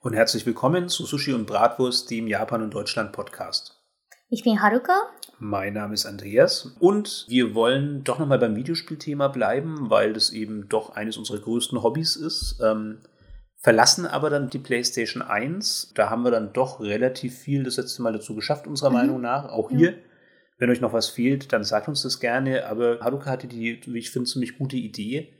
Und herzlich willkommen zu Sushi und Bratwurst, dem Japan und Deutschland Podcast. Ich bin Haruka. Mein Name ist Andreas und wir wollen doch nochmal beim Videospielthema bleiben, weil das eben doch eines unserer größten Hobbys ist. Ähm, verlassen aber dann die PlayStation 1. Da haben wir dann doch relativ viel das letzte Mal dazu geschafft, unserer mhm. Meinung nach. Auch hier. Ja. Wenn euch noch was fehlt, dann sagt uns das gerne. Aber Haruka hatte die, wie ich finde, ziemlich gute Idee,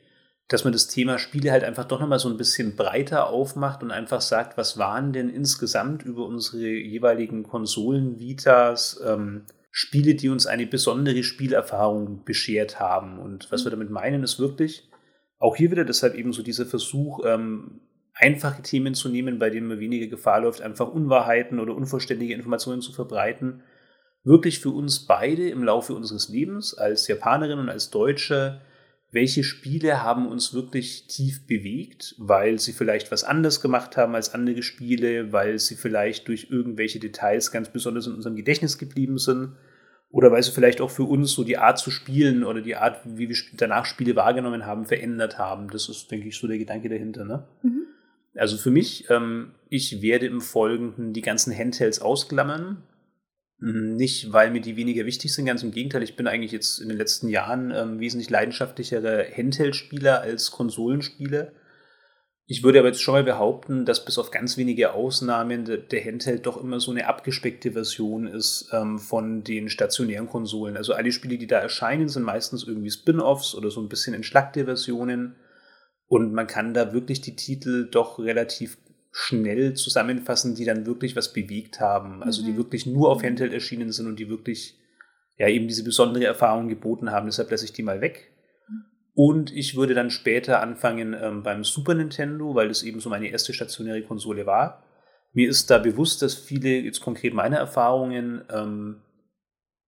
dass man das Thema Spiele halt einfach doch nochmal so ein bisschen breiter aufmacht und einfach sagt, was waren denn insgesamt über unsere jeweiligen Konsolen, Vitas, ähm, Spiele, die uns eine besondere Spielerfahrung beschert haben. Und was wir damit meinen, ist wirklich auch hier wieder deshalb eben so dieser Versuch, ähm, einfache Themen zu nehmen, bei denen man weniger Gefahr läuft, einfach Unwahrheiten oder unvollständige Informationen zu verbreiten. Wirklich für uns beide im Laufe unseres Lebens als Japanerin und als Deutsche welche Spiele haben uns wirklich tief bewegt, weil sie vielleicht was anders gemacht haben als andere Spiele, weil sie vielleicht durch irgendwelche Details ganz besonders in unserem Gedächtnis geblieben sind oder weil sie vielleicht auch für uns so die Art zu spielen oder die Art, wie wir danach Spiele wahrgenommen haben, verändert haben. Das ist, denke ich, so der Gedanke dahinter. Ne? Mhm. Also für mich, ähm, ich werde im Folgenden die ganzen Handhelds ausklammern, nicht, weil mir die weniger wichtig sind, ganz im Gegenteil. Ich bin eigentlich jetzt in den letzten Jahren ähm, wesentlich leidenschaftlichere Handheld-Spieler als Konsolenspieler. Ich würde aber jetzt schon mal behaupten, dass bis auf ganz wenige Ausnahmen der, der Handheld doch immer so eine abgespeckte Version ist ähm, von den stationären Konsolen. Also alle Spiele, die da erscheinen, sind meistens irgendwie Spin-offs oder so ein bisschen entschlackte Versionen. Und man kann da wirklich die Titel doch relativ schnell zusammenfassen, die dann wirklich was bewegt haben. Also die mhm. wirklich nur auf Handheld erschienen sind und die wirklich ja eben diese besondere Erfahrung geboten haben. Deshalb lasse ich die mal weg. Und ich würde dann später anfangen ähm, beim Super Nintendo, weil das eben so meine erste stationäre Konsole war. Mir ist da bewusst, dass viele, jetzt konkret meine Erfahrungen, ähm,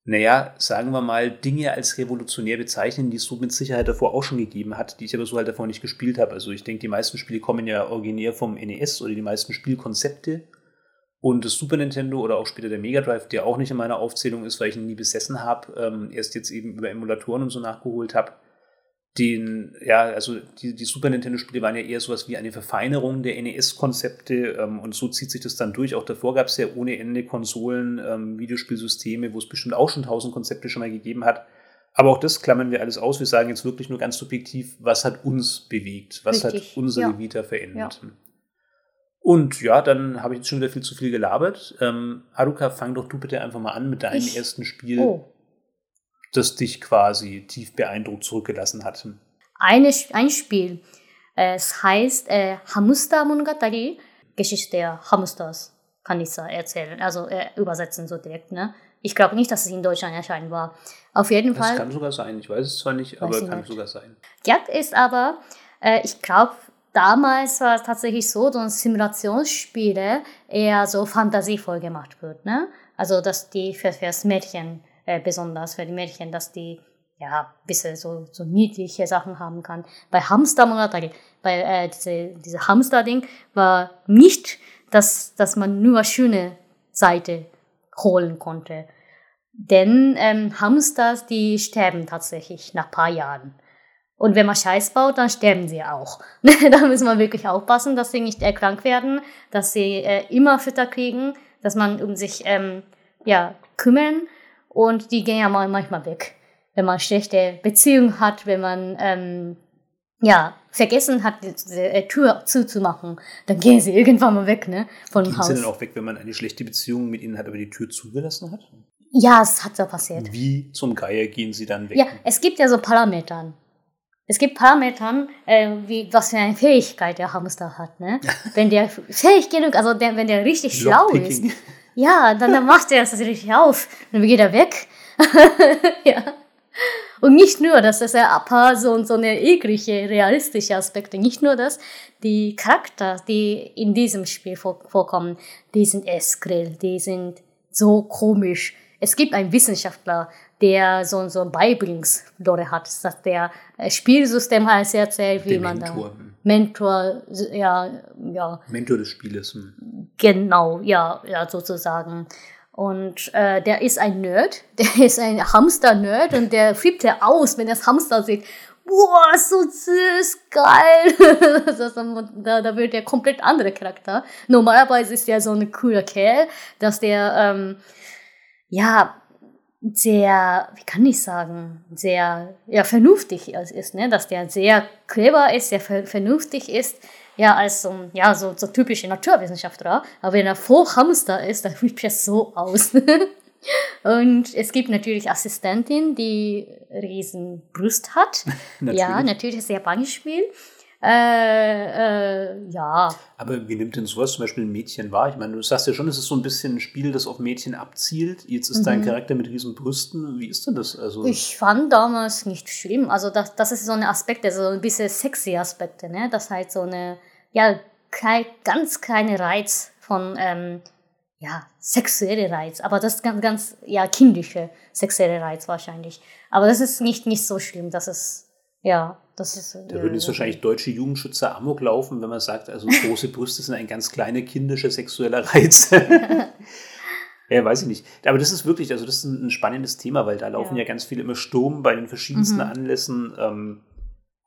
naja, sagen wir mal, Dinge als revolutionär bezeichnen, die es so mit Sicherheit davor auch schon gegeben hat, die ich aber so halt davor nicht gespielt habe. Also ich denke, die meisten Spiele kommen ja originär vom NES oder die meisten Spielkonzepte. Und das Super Nintendo oder auch später der Mega Drive, der auch nicht in meiner Aufzählung ist, weil ich ihn nie besessen habe, ähm, erst jetzt eben über Emulatoren und so nachgeholt habe, den, ja, also die, die Super Nintendo-Spiele waren ja eher sowas wie eine Verfeinerung der NES-Konzepte ähm, und so zieht sich das dann durch. Auch davor gab es ja ohne Ende Konsolen, ähm, Videospielsysteme, wo es bestimmt auch schon tausend Konzepte schon mal gegeben hat. Aber auch das klammern wir alles aus. Wir sagen jetzt wirklich nur ganz subjektiv, was hat uns bewegt, was Richtig, hat unsere ja. Vita verändert. Ja. Und ja, dann habe ich jetzt schon wieder viel zu viel gelabert. Ähm, Haruka, fang doch du bitte einfach mal an mit deinem ich? ersten Spiel. Oh das dich quasi tief beeindruckt zurückgelassen hat? Eine, ein Spiel. Es heißt äh, Hamster Monogatari, Geschichte der Hamsters, kann ich so erzählen, also äh, übersetzen so direkt. Ne? Ich glaube nicht, dass es in Deutschland erscheinen war. Auf jeden das Fall. Das kann sogar sein. Ich weiß es zwar nicht, aber kann nicht. sogar sein. Gerd ist aber, äh, ich glaube, damals war es tatsächlich so, dass Simulationsspiele eher so fantasievoll gemacht wird. Ne? Also, dass die für, für das Mädchen äh, besonders für die Mädchen, dass die ja bisschen so, so niedliche Sachen haben kann. Bei Hamster Monogatari, bei äh, diese, diese Hamster-Ding war nicht, dass, dass man nur schöne Seite holen konnte. Denn ähm, Hamsters, die sterben tatsächlich nach paar Jahren. Und wenn man Scheiß baut, dann sterben sie auch. da muss man wirklich aufpassen, dass sie nicht erkrankt werden, dass sie äh, immer Fütter kriegen, dass man um sich ähm, ja, kümmern und die gehen ja mal manchmal weg. Wenn man schlechte Beziehungen hat, wenn man ähm, ja, vergessen hat, die, die, äh, Tür zuzumachen, dann gehen sie irgendwann mal weg, ne? Von dem Haus. Sie dann auch weg, wenn man eine schlechte Beziehung mit ihnen hat, aber die Tür zugelassen hat? Ja, es hat so passiert. Wie zum Geier gehen sie dann weg? Ja, es gibt ja so Parametern. Es gibt Parametern, äh, wie, was für eine Fähigkeit der Hamster hat, ne? wenn der fähig genug, also der, wenn der richtig schlau ist, ja, dann, dann macht er das richtig auf. Dann geht er weg. ja. Und nicht nur, dass das ja paar so, so eine eklige, realistische Aspekte, nicht nur das, die Charakter, die in diesem Spiel vorkommen, die sind eskrill, die sind so komisch. Es gibt einen Wissenschaftler, der so, so ein Beibringslore hat, dass der äh, Spielsystem heißt erzählt, wie der man da Mentor, ja, ja. Mentor des Spieles. Hm. Genau, ja, ja, sozusagen. Und äh, der ist ein Nerd, der ist ein Hamster-Nerd und der flippt ja aus, wenn er das Hamster sieht. boah, so süß, geil. das, da, da wird der komplett andere Charakter. Normalerweise ist der so ein cooler Kerl, dass der, ähm, ja, sehr, wie kann ich sagen, sehr ja, vernünftig ist, ne? dass der sehr clever ist, sehr vernünftig ist, ja, als so, ja, so, so typische Naturwissenschaftler. Aber wenn er voll Hamster ist, dann sieht er so aus. Und es gibt natürlich Assistentin, die riesen Brust hat. natürlich. Ja, natürlich ist es japanisch Spiel. Äh, äh, ja. Aber wie nimmt denn sowas zum Beispiel ein Mädchen wahr? Ich meine, du sagst ja schon, es ist so ein bisschen ein Spiel, das auf Mädchen abzielt. Jetzt ist mhm. dein Charakter mit riesen Brüsten. Wie ist denn das? Also ich fand damals nicht schlimm. Also das, das ist so ein Aspekt, also ein bisschen sexy Aspekte, ne? Das halt so eine, ja, klein, ganz kleine Reiz von, ähm, ja, sexuelle Reiz. Aber das ist ganz, ganz, ja, kindische sexuelle Reiz wahrscheinlich. Aber das ist nicht, nicht so schlimm. Das ist, ja, das ist. Da würden jetzt wahrscheinlich deutsche Jugendschützer Amok laufen, wenn man sagt, also große Brüste sind ein ganz kleiner kindischer sexueller Reiz. ja, weiß ich nicht. Aber das ist wirklich, also das ist ein, spannendes Thema, weil da laufen ja, ja ganz viele immer Sturm bei den verschiedensten mhm. Anlässen. Ähm,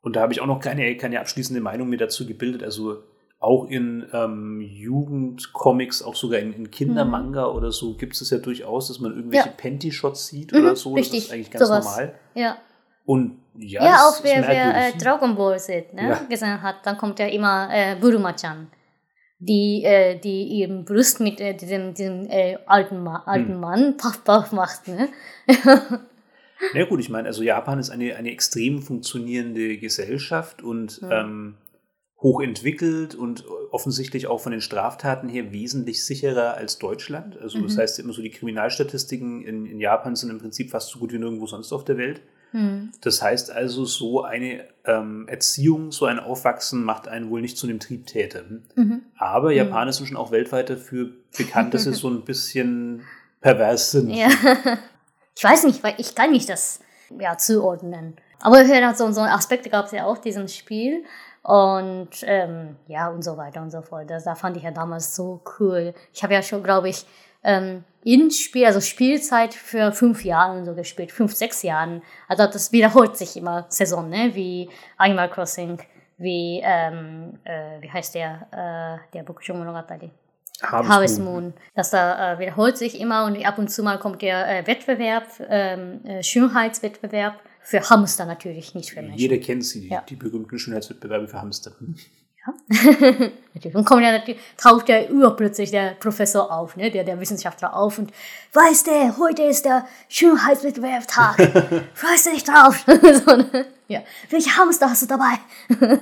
und da habe ich auch noch keine, keine abschließende Meinung mir dazu gebildet. Also auch in ähm, Jugendcomics, auch sogar in, in Kindermanga mhm. oder so, gibt es ja durchaus, dass man irgendwelche ja. Panty-Shots sieht mhm, oder so. Richtig. Das ist eigentlich ganz Sowas. normal. Ja. Und ja, ja auch wer, wer äh, Dragon Ball sieht, ne, ja. gesehen hat, dann kommt ja immer äh, Buruma-chan, die, äh, die ihren Brust mit äh, diesem, diesem äh, alten, Ma alten hm. Mann paff, paff macht. Ne? ja gut, ich meine, also Japan ist eine, eine extrem funktionierende Gesellschaft und hm. ähm, hochentwickelt und offensichtlich auch von den Straftaten her wesentlich sicherer als Deutschland. Also mhm. das heißt immer so, die Kriminalstatistiken in, in Japan sind im Prinzip fast so gut wie nirgendwo sonst auf der Welt. Hm. Das heißt also, so eine ähm, Erziehung, so ein Aufwachsen macht einen wohl nicht zu einem Triebtäter. Mhm. Aber Japaner sind schon auch weltweit dafür bekannt, dass sie so ein bisschen pervers sind. Ja. Ich weiß nicht, weil ich kann nicht das ja, zuordnen. Aber so, so Aspekte gab es ja auch diesem Spiel. Und ähm, ja, und so weiter und so fort. Das, das fand ich ja damals so cool. Ich habe ja schon, glaube ich, ähm, in Spiel, also Spielzeit für fünf Jahre so gespielt, fünf, sechs Jahren. Also das wiederholt sich immer Saison, ne? wie Animal Crossing, wie, ähm, äh, wie heißt der, äh, der Bokusho Monogatari. Harvest, Harvest Moon. Moon. Das da äh, wiederholt sich immer und ab und zu mal kommt der äh, Wettbewerb, ähm, äh, Schönheitswettbewerb für Hamster natürlich, nicht für Menschen. Jeder kennt sie, die, ja. die berühmten Schönheitswettbewerbe für Hamster. natürlich. Und kommt ja natürlich, taucht ja urplötzlich der Professor auf, ne, der, der Wissenschaftler auf und weißt du, heute ist der Schönheitswettbewerbstag. Freust du dich drauf? so, ne? ja. Welche Hamster hast du dabei?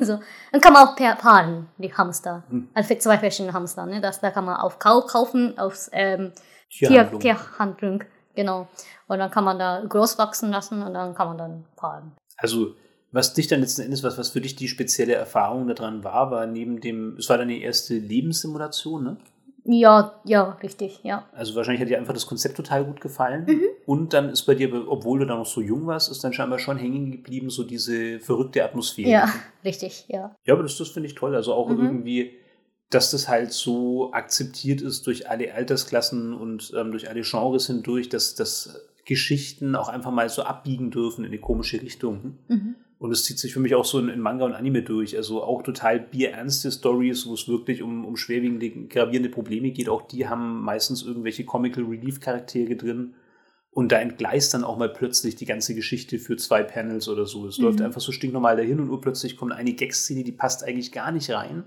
so. Dann kann man auch per paaren, die Hamster. Hm. Also für zwei verschiedene Hamster. Ne? Das, da kann man auf Kau kaufen, auf ähm, Tierhandlung. Tier, Tierhandlung. Genau. Und dann kann man da groß wachsen lassen und dann kann man dann paaren. Also was dich dann letzten Endes, was, was für dich die spezielle Erfahrung daran war, war neben dem, es war deine erste Lebenssimulation, ne? Ja, ja, richtig, ja. Also wahrscheinlich hat dir einfach das Konzept total gut gefallen. Mhm. Und dann ist bei dir, obwohl du da noch so jung warst, ist dann scheinbar schon hängen geblieben, so diese verrückte Atmosphäre. Ja, richtig, ja. Ja, aber das, das finde ich toll. Also auch mhm. irgendwie, dass das halt so akzeptiert ist durch alle Altersklassen und ähm, durch alle Genres hindurch, dass, dass Geschichten auch einfach mal so abbiegen dürfen in eine komische Richtung. Mhm. Und es zieht sich für mich auch so in, in, Manga und Anime durch. Also auch total bierernste Stories, wo es wirklich um, um schwerwiegende, gravierende Probleme geht. Auch die haben meistens irgendwelche Comical Relief Charaktere drin. Und da entgleist dann auch mal plötzlich die ganze Geschichte für zwei Panels oder so. Es mhm. läuft einfach so stinknormal dahin und urplötzlich kommt eine Gag-Szene, die passt eigentlich gar nicht rein.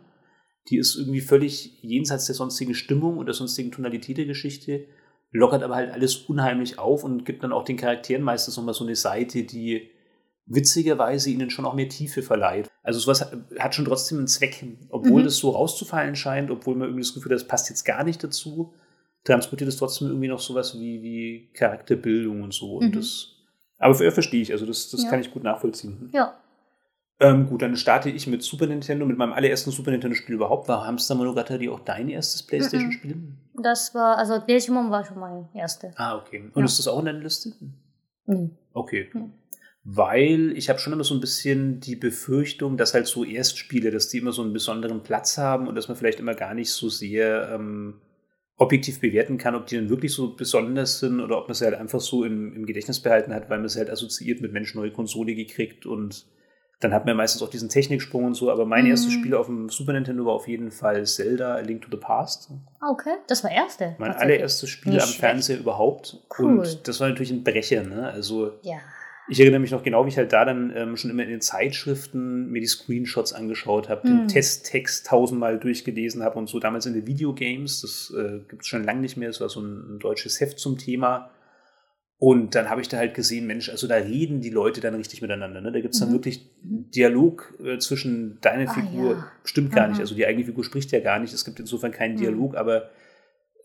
Die ist irgendwie völlig jenseits der sonstigen Stimmung und der sonstigen Tonalität der Geschichte, lockert aber halt alles unheimlich auf und gibt dann auch den Charakteren meistens nochmal so eine Seite, die witzigerweise ihnen schon auch mehr Tiefe verleiht. Also sowas hat schon trotzdem einen Zweck, obwohl mhm. das so rauszufallen scheint, obwohl man irgendwie das Gefühl hat, das passt jetzt gar nicht dazu, transportiert es trotzdem irgendwie noch sowas wie, wie Charakterbildung und so. Und mhm. das, aber für, verstehe ich, also das, das ja. kann ich gut nachvollziehen. Ja. Ähm, gut, dann starte ich mit Super Nintendo, mit meinem allerersten Super Nintendo-Spiel überhaupt. War Hamster Monogatari auch dein erstes Playstation-Spiel? Das war, also Digimon war schon mein erstes. Ah, okay. Und ja. ist das auch in deiner Liste? Mhm. Okay. Mhm weil ich habe schon immer so ein bisschen die Befürchtung, dass halt so Erstspiele, dass die immer so einen besonderen Platz haben und dass man vielleicht immer gar nicht so sehr ähm, objektiv bewerten kann, ob die dann wirklich so besonders sind oder ob man sie halt einfach so im, im Gedächtnis behalten hat, weil man sie halt assoziiert mit Mensch neue Konsole gekriegt und Dann hat man meistens auch diesen Techniksprung und so, aber mein mhm. erstes Spiel auf dem Super Nintendo war auf jeden Fall Zelda A Link to the Past. Okay, das war erste. Mein allererstes Spiel Nicht am. Fernseher überhaupt. Cool. Und das war natürlich ein Brecher, ne? Also ja. Ich erinnere mich noch genau, wie ich halt da dann ähm, schon immer in den Zeitschriften mir die Screenshots angeschaut habe, mhm. den Testtext tausendmal durchgelesen habe und so. Damals in den Videogames, das äh, gibt es schon lange nicht mehr, das war so ein, ein deutsches Heft zum Thema und dann habe ich da halt gesehen, Mensch, also da reden die Leute dann richtig miteinander. Ne? Da gibt es dann mhm. wirklich. Dialog äh, zwischen deiner ah, Figur. Ja. Stimmt gar mhm. nicht. Also die eigene Figur spricht ja gar nicht. Es gibt insofern keinen mhm. Dialog, aber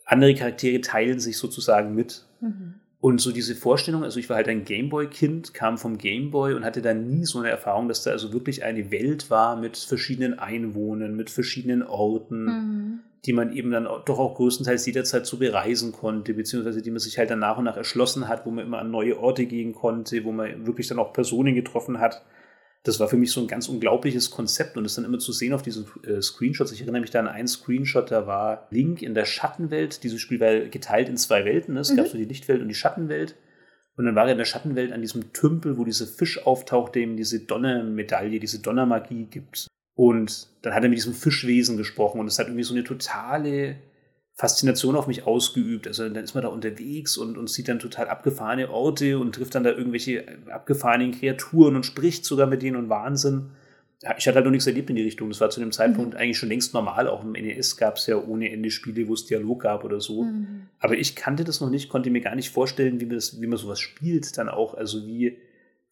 andere Charaktere teilen sich sozusagen mit. Mhm. Und so diese Vorstellung, also ich war halt ein Gameboy-Kind, kam vom Gameboy und hatte dann nie so eine Erfahrung, dass da also wirklich eine Welt war mit verschiedenen Einwohnern, mit verschiedenen Orten, mhm die man eben dann doch auch größtenteils jederzeit so bereisen konnte, beziehungsweise die man sich halt dann nach und nach erschlossen hat, wo man immer an neue Orte gehen konnte, wo man wirklich dann auch Personen getroffen hat. Das war für mich so ein ganz unglaubliches Konzept und das dann immer zu sehen auf diesen äh, Screenshots. Ich erinnere mich da an einen Screenshot, da war Link in der Schattenwelt. Dieses Spiel war geteilt in zwei Welten. Ne? Es mhm. gab so die Lichtwelt und die Schattenwelt. Und dann war er in der Schattenwelt an diesem Tümpel, wo dieser Fisch auftaucht, dem diese Donnermedaille, diese Donnermagie gibt. Und dann hat er mit diesem Fischwesen gesprochen und es hat irgendwie so eine totale Faszination auf mich ausgeübt. Also dann ist man da unterwegs und, und sieht dann total abgefahrene Orte und trifft dann da irgendwelche abgefahrenen Kreaturen und spricht sogar mit denen und Wahnsinn. Ich hatte halt noch nichts erlebt in die Richtung. Das war zu dem Zeitpunkt mhm. eigentlich schon längst normal. Auch im NES gab es ja ohne Ende Spiele, wo es Dialog gab oder so. Mhm. Aber ich kannte das noch nicht, konnte mir gar nicht vorstellen, wie man, das, wie man sowas spielt dann auch. Also wie,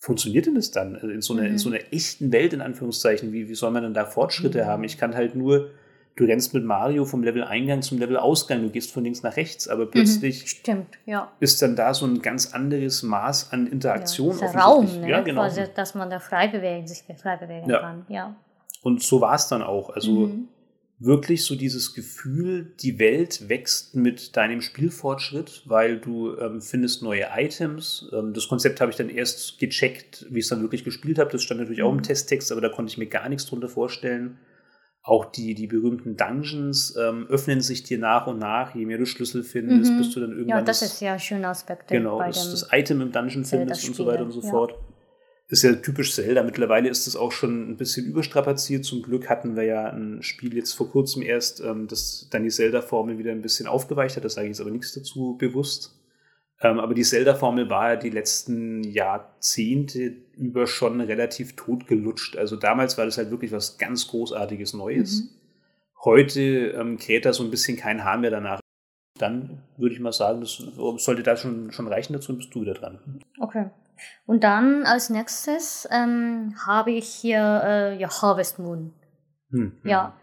funktioniert denn das dann? Also in so einer, mhm. in so einer echten Welt, in Anführungszeichen, wie, wie soll man denn da Fortschritte mhm. haben? Ich kann halt nur, du rennst mit Mario vom Level Eingang zum Level Ausgang, du gehst von links nach rechts, aber mhm. plötzlich mhm. Stimmt, ja. ist dann da so ein ganz anderes Maß an Interaktion. Ja, Raum, ne? ja, genau. Quasi, dass man da frei bewegen, sich frei bewegen ja. kann, ja. Und so war es dann auch. Also mhm wirklich so dieses Gefühl, die Welt wächst mit deinem Spielfortschritt, weil du ähm, findest neue Items. Ähm, das Konzept habe ich dann erst gecheckt, wie ich es dann wirklich gespielt habe. Das stand natürlich auch im mhm. Testtext, aber da konnte ich mir gar nichts drunter vorstellen. Auch die, die berühmten Dungeons ähm, öffnen sich dir nach und nach. Je mehr du Schlüssel findest, mhm. bist du dann irgendwann. Ja, das, das ist ja ein schöner Aspekt. Genau, dass das Item im Dungeon findest und so weiter und so ja. fort ist ja typisch Zelda. Mittlerweile ist es auch schon ein bisschen überstrapaziert. Zum Glück hatten wir ja ein Spiel jetzt vor kurzem erst, ähm, das dann die Zelda-Formel wieder ein bisschen aufgeweicht hat. Das sage ich jetzt aber nichts dazu bewusst. Ähm, aber die Zelda-Formel war ja die letzten Jahrzehnte über schon relativ totgelutscht. Also damals war das halt wirklich was ganz Großartiges Neues. Mhm. Heute ähm, kräht da so ein bisschen kein Hahn mehr danach. Dann würde ich mal sagen, das sollte da schon, schon reichen. Dazu bist du wieder dran. Okay. Und dann als nächstes ähm, habe ich hier äh, ja, Harvest Moon. Hm, hm. Ja,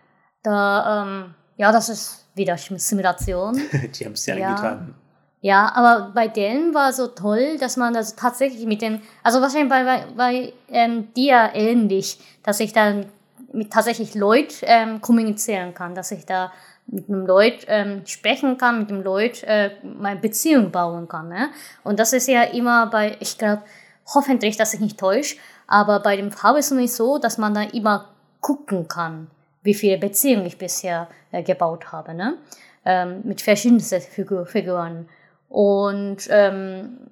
da, ähm, ja, das ist wieder Simulation. Die haben es ja eingetan. Ja, aber bei denen war so toll, dass man das tatsächlich mit den, also wahrscheinlich bei, bei, bei ähm, dir ähnlich, dass ich dann mit tatsächlich Leuten ähm, kommunizieren kann, dass ich da mit einem Leut ähm, sprechen kann, mit dem Leut äh, meine Beziehung bauen kann. Ne? Und das ist ja immer bei, ich glaube, hoffentlich, dass ich nicht täusche, aber bei dem Farbe ist es so, dass man da immer gucken kann, wie viele Beziehungen ich bisher äh, gebaut habe, ne? Ähm, mit verschiedensten Figur Figuren. Und ähm,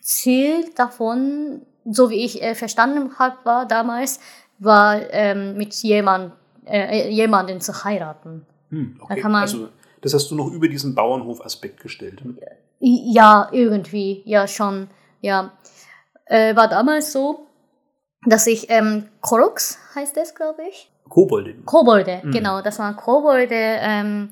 Ziel davon, so wie ich äh, verstanden habe, war damals, war ähm, mit jemand äh, jemanden zu heiraten. Hm, okay. da also das hast du noch über diesen Bauernhof-Aspekt gestellt. Hm? Ja, irgendwie, ja schon, ja. Äh, war damals so, dass ich ähm, Korox heißt das, glaube ich. Kobolde. Kobolde, mhm. genau, dass man Kobolde ähm,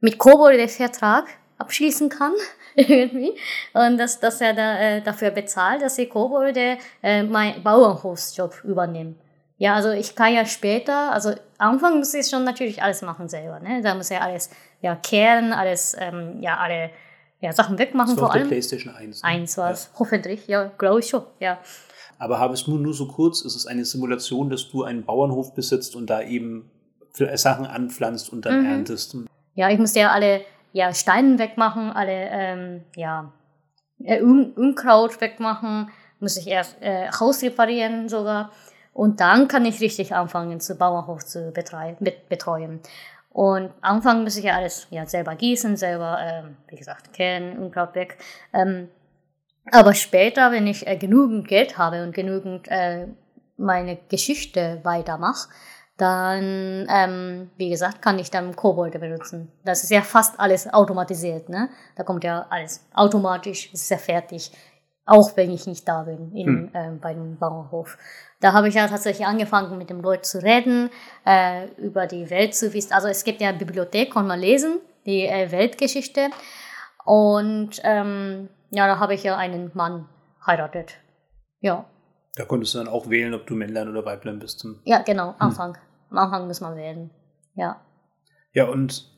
mit Kobolde Vertrag abschließen kann irgendwie und dass, dass er da, äh, dafür bezahlt, dass die Kobolde äh, meinen Bauernhofsjob übernehmen. Ja, also ich kann ja später, also Anfang muss ich schon natürlich alles machen selber. Ne? Da muss ja alles ja, kehren, alles, ähm, ja, alle ja, Sachen wegmachen. War vor allem. PlayStation 1. Ne? 1 war es, ja. hoffentlich, ja, glaube ich schon, ja. Aber habe es nur, nur so kurz, ist es eine Simulation, dass du einen Bauernhof besitzt und da eben Sachen anpflanzt und dann mhm. erntest. Ja, ich musste ja alle ja, Steine wegmachen, alle ähm, ja, äh, Unkraut wegmachen, muss ich erst äh, Haus reparieren sogar. Und dann kann ich richtig anfangen, zu Bauernhof zu betreuen. Und anfangen muss ich ja alles ja, selber gießen, selber, ähm, wie gesagt, kennen, Unkraut weg. Ähm, Aber später, wenn ich äh, genügend Geld habe und genügend äh, meine Geschichte weitermache, dann, ähm, wie gesagt, kann ich dann Kobolde benutzen. Das ist ja fast alles automatisiert, ne? Da kommt ja alles automatisch, ist ja fertig, auch wenn ich nicht da bin in, hm. ähm, bei dem Bauernhof. Da habe ich ja tatsächlich angefangen, mit dem Leuten zu reden, äh, über die Welt zu wissen. Also es gibt ja eine Bibliothek, kann man lesen, die äh, Weltgeschichte. Und ähm, ja, da habe ich ja einen Mann heiratet. Ja. Da konntest du dann auch wählen, ob du Männlein oder Weiblein bist. Ja, genau, Anfang. Hm. Am Anfang muss man wählen. Ja. Ja, und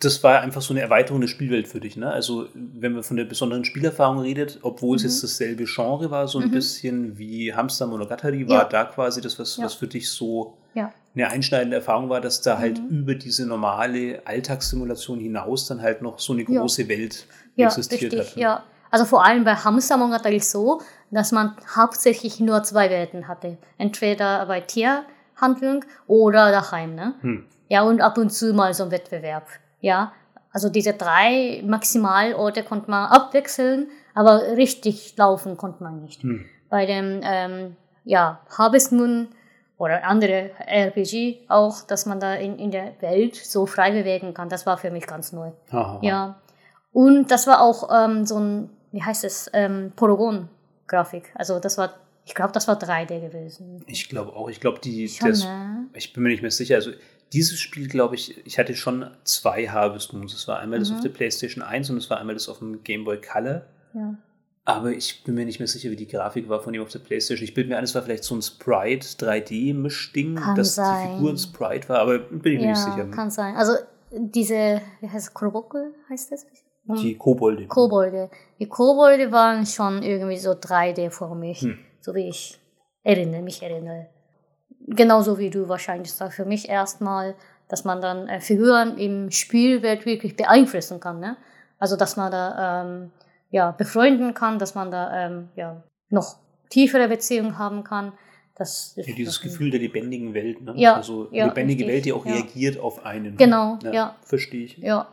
das war einfach so eine Erweiterung der Spielwelt für dich, ne? Also, wenn man von der besonderen Spielerfahrung redet, obwohl mhm. es jetzt dasselbe Genre war, so ein mhm. bisschen wie Hamster Monogatari, war ja. da quasi das, was, ja. was für dich so ja. eine einschneidende Erfahrung war, dass da halt mhm. über diese normale Alltagssimulation hinaus dann halt noch so eine große Welt existiert richtig, hat. Ne? Ja, also vor allem bei Hamster Monogatari so, dass man hauptsächlich nur zwei Welten hatte. Entweder bei Tierhandlung oder daheim, ne? Hm. Ja, und ab und zu mal so ein Wettbewerb. Ja, also diese drei Maximalorte konnte man abwechseln, aber richtig laufen konnte man nicht. Hm. Bei dem ähm, ja, Harvest Moon oder andere RPG auch, dass man da in, in der Welt so frei bewegen kann, das war für mich ganz neu. Aha. Ja. Und das war auch ähm, so ein, wie heißt es, ähm, Polygon-Grafik. Also das war, ich glaube, das war 3D gewesen. Ich glaube auch. Ich glaube, die, Schon, das, ne? ich bin mir nicht mehr sicher. Also dieses Spiel, glaube ich, ich hatte schon zwei Harvest Moons. Es war einmal mhm. das auf der PlayStation 1 und es war einmal das auf dem Game Boy Color. Ja. Aber ich bin mir nicht mehr sicher, wie die Grafik war von ihm auf der Playstation. Ich bilde mir ein, es war vielleicht so ein Sprite 3D-Mischding, dass sein. die Figur ein Sprite war, aber bin ich mir ja, nicht sicher. Kann sein. Also diese, wie heißt es, Krobokel heißt das? Die Kobolde. Kobolde. Die Kobolde waren schon irgendwie so 3D-formig, hm. So wie ich erinnere, mich erinnere genauso wie du wahrscheinlich sagst, für mich erstmal, dass man dann äh, Figuren im Spielwelt wirklich beeinflussen kann. Ne? Also, dass man da ähm, ja, befreunden kann, dass man da ähm, ja, noch tiefere Beziehungen haben kann. Das ja, dieses Gefühl der lebendigen Welt, ne? Ja, also ja, lebendige richtig, Welt, die auch reagiert auf einen. Genau, ja. ja. Verstehe ich. Ja.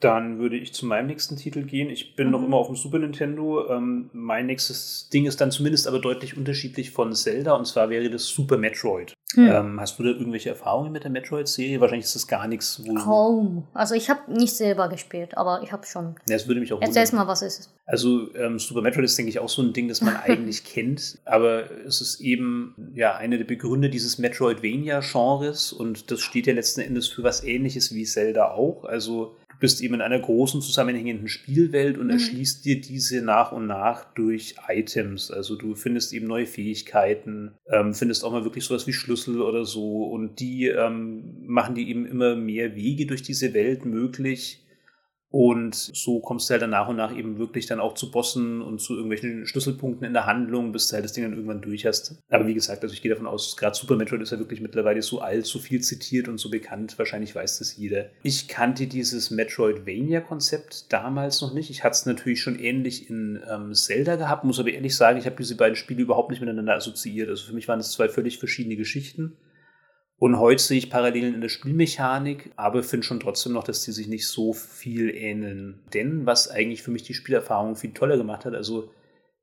Dann würde ich zu meinem nächsten Titel gehen. Ich bin mhm. noch immer auf dem Super Nintendo. Ähm, mein nächstes Ding ist dann zumindest aber deutlich unterschiedlich von Zelda und zwar wäre das Super Metroid. Mhm. Ähm, hast du da irgendwelche Erfahrungen mit der Metroid-Serie? Wahrscheinlich ist das gar nichts. Kaum. Also ich habe nicht selber gespielt, aber ich habe schon. Ja, das würde mich auch Erzähl mal, was ist es? Also ähm, Super Metroid ist, denke ich, auch so ein Ding, das man eigentlich kennt, aber es ist eben ja eine der Begründer dieses Metroidvania-Genres und das steht ja letzten Endes für was ähnliches wie Zelda auch. Also bist eben in einer großen zusammenhängenden Spielwelt und mhm. erschließt dir diese nach und nach durch Items. Also du findest eben neue Fähigkeiten, ähm, findest auch mal wirklich sowas wie Schlüssel oder so und die ähm, machen dir eben immer mehr Wege durch diese Welt möglich und so kommst du halt dann nach und nach eben wirklich dann auch zu Bossen und zu irgendwelchen Schlüsselpunkten in der Handlung, bis du halt das Ding dann irgendwann durch hast. Aber wie gesagt, also ich gehe davon aus, gerade Super Metroid ist ja wirklich mittlerweile so alt, so viel zitiert und so bekannt. Wahrscheinlich weiß das jeder. Ich kannte dieses Metroidvania-Konzept damals noch nicht. Ich hatte es natürlich schon ähnlich in ähm, Zelda gehabt, muss aber ehrlich sagen, ich habe diese beiden Spiele überhaupt nicht miteinander assoziiert. Also für mich waren es zwei völlig verschiedene Geschichten. Und heute sehe ich Parallelen in der Spielmechanik, aber finde schon trotzdem noch, dass die sich nicht so viel ähneln. Denn was eigentlich für mich die Spielerfahrung viel toller gemacht hat, also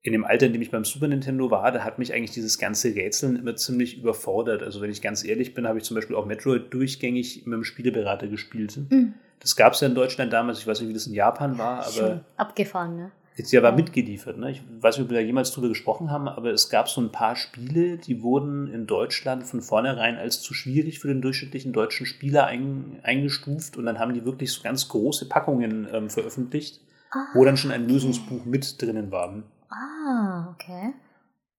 in dem Alter, in dem ich beim Super Nintendo war, da hat mich eigentlich dieses ganze Rätseln immer ziemlich überfordert. Also wenn ich ganz ehrlich bin, habe ich zum Beispiel auch Metroid durchgängig mit dem Spieleberater gespielt. Mhm. Das gab es ja in Deutschland damals, ich weiß nicht, wie das in Japan war, aber. Schon abgefahren, ne? Jetzt ja war mitgeliefert. Ne? Ich weiß nicht, ob wir da jemals drüber gesprochen haben, aber es gab so ein paar Spiele, die wurden in Deutschland von vornherein als zu schwierig für den durchschnittlichen deutschen Spieler ein, eingestuft und dann haben die wirklich so ganz große Packungen ähm, veröffentlicht, ah, wo dann schon ein okay. Lösungsbuch mit drinnen war. Ah, okay.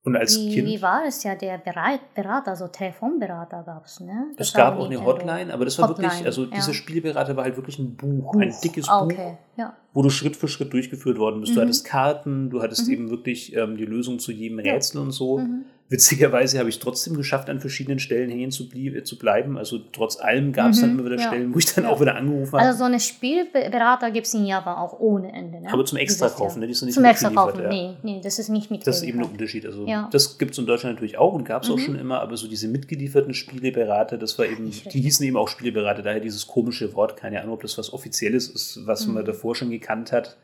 Und als wie, Kind. Wie war es ja, der Berater, so Telefonberater gab es, ne? Das es gab auch eine Hotline, aber das war Hotline, wirklich, also ja. dieser Spielberater war halt wirklich ein Buch, Buch. ein dickes ah, okay. Buch, ja. wo du Schritt für Schritt durchgeführt worden bist. Mhm. Du hattest Karten, du hattest mhm. eben wirklich ähm, die Lösung zu jedem Rätsel und so. Mhm. Witzigerweise habe ich trotzdem geschafft, an verschiedenen Stellen hängen zu, zu bleiben. Also trotz allem gab es mhm, dann immer wieder ja. Stellen, wo ich dann ja. auch wieder angerufen habe. Also so eine Spielberater gibt es in Japan auch ohne Ende. Ne? Aber zum Extrakaufen, ne? Die sind nicht zum Extrakaufen, ja. nee, nee, das ist nicht mitgeliefert. Das ist eben ein Unterschied. Also das gibt es in Deutschland natürlich auch und gab es mhm. auch schon immer, aber so diese mitgelieferten Spieleberater, das war eben, die hießen eben auch Spieleberater, daher dieses komische Wort, keine Ahnung, ob das was Offizielles ist, was mhm. man davor schon gekannt hat.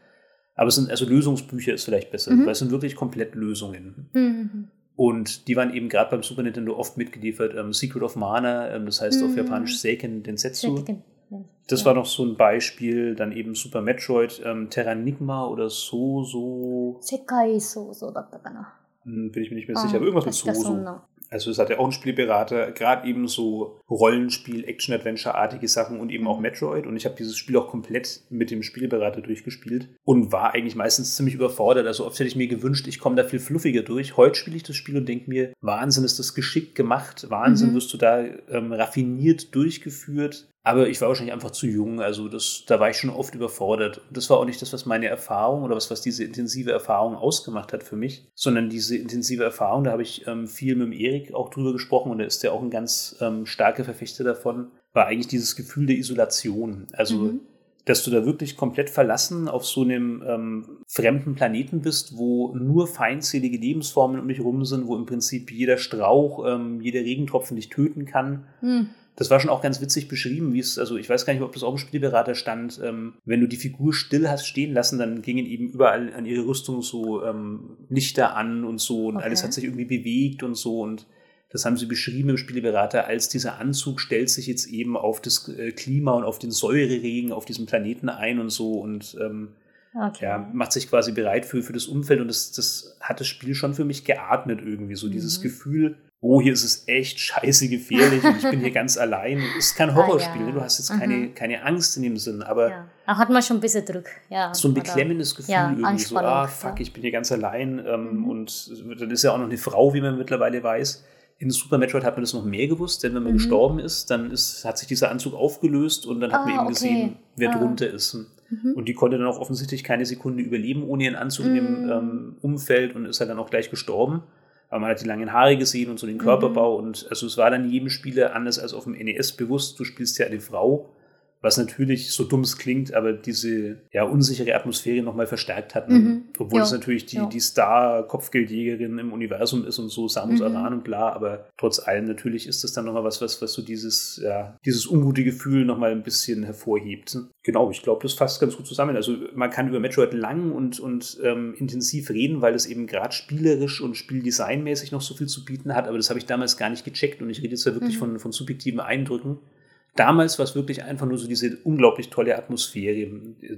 Aber es sind, also Lösungsbücher ist vielleicht besser, mhm. weil es sind wirklich komplett Lösungen. Mhm. Und die waren eben gerade beim Super Nintendo oft mitgeliefert. Ähm, Secret of Mana, ähm, das heißt mhm. auf Japanisch Seiken Densetsu. Seiken. Das ja. war noch so ein Beispiel. Dann eben Super Metroid, ähm, Terranigma oder so, so. Sekai so, so hm, bin ich mir nicht mehr sicher, aber irgendwas mit so, so. Also es hat ja auch einen Spielberater, gerade eben so Rollenspiel, Action-Adventure-artige Sachen und eben auch. Metroid. Und ich habe dieses Spiel auch komplett mit dem Spielberater durchgespielt und war eigentlich meistens ziemlich überfordert. Also oft hätte ich mir gewünscht, ich komme da viel fluffiger durch. Heute spiele ich das Spiel und denke mir, Wahnsinn ist das geschickt gemacht, Wahnsinn mhm. wirst du da ähm, raffiniert durchgeführt. Aber ich war wahrscheinlich einfach zu jung, also das, da war ich schon oft überfordert. Und das war auch nicht das, was meine Erfahrung oder was, was diese intensive Erfahrung ausgemacht hat für mich, sondern diese intensive Erfahrung, da habe ich ähm, viel mit dem Erik auch drüber gesprochen und er ist ja auch ein ganz ähm, starker Verfechter davon, war eigentlich dieses Gefühl der Isolation. Also, mhm. dass du da wirklich komplett verlassen auf so einem ähm, fremden Planeten bist, wo nur feindselige Lebensformen um dich rum sind, wo im Prinzip jeder Strauch, ähm, jeder Regentropfen dich töten kann. Mhm das war schon auch ganz witzig beschrieben, wie es, also ich weiß gar nicht, ob das auch im Spielberater stand, ähm, wenn du die Figur still hast stehen lassen, dann gingen eben überall an ihre Rüstung so ähm, Lichter an und so und okay. alles hat sich irgendwie bewegt und so und das haben sie beschrieben im Spielberater, als dieser Anzug stellt sich jetzt eben auf das äh, Klima und auf den Säureregen auf diesem Planeten ein und so und ähm, okay. ja, macht sich quasi bereit für, für das Umfeld und das, das hat das Spiel schon für mich geatmet irgendwie, so mhm. dieses Gefühl, oh, hier ist es echt scheiße gefährlich und ich bin hier ganz allein. Es ist kein Horrorspiel, ah, ja. ne? du hast jetzt keine, mhm. keine Angst in dem Sinn, aber. Ja. Da hat man schon ein bisschen Druck, ja. So ein beklemmendes Gefühl ja, irgendwie, so, ah, fuck, ich bin hier ganz allein. Ähm, mhm. Und dann ist ja auch noch eine Frau, wie man mittlerweile weiß. In Super Metroid hat man das noch mehr gewusst, denn wenn man mhm. gestorben ist, dann ist, hat sich dieser Anzug aufgelöst und dann hat ah, man eben okay. gesehen, wer ah. drunter ist. Mhm. Und die konnte dann auch offensichtlich keine Sekunde überleben ohne ihren Anzug in dem mhm. ähm, Umfeld und ist halt dann auch gleich gestorben aber man hat die langen Haare gesehen und so den Körperbau mhm. und also es war dann jedem Spieler anders als auf dem NES bewusst, du spielst ja eine Frau was natürlich so dumm es klingt, aber diese ja, unsichere Atmosphäre nochmal verstärkt hat. Ne? Mhm. Obwohl jo. es natürlich die, die Star-Kopfgeldjägerin im Universum ist und so, Samus mhm. Aran und bla, aber trotz allem natürlich ist das dann nochmal was, was, was so dieses, ja, dieses ungute Gefühl nochmal ein bisschen hervorhebt. Genau, ich glaube, das fasst ganz gut zusammen. Also man kann über Metroid lang und, und ähm, intensiv reden, weil es eben gerade spielerisch und spieldesignmäßig noch so viel zu bieten hat, aber das habe ich damals gar nicht gecheckt und ich rede jetzt ja wirklich mhm. von, von subjektiven Eindrücken. Damals war es wirklich einfach nur so diese unglaublich tolle Atmosphäre,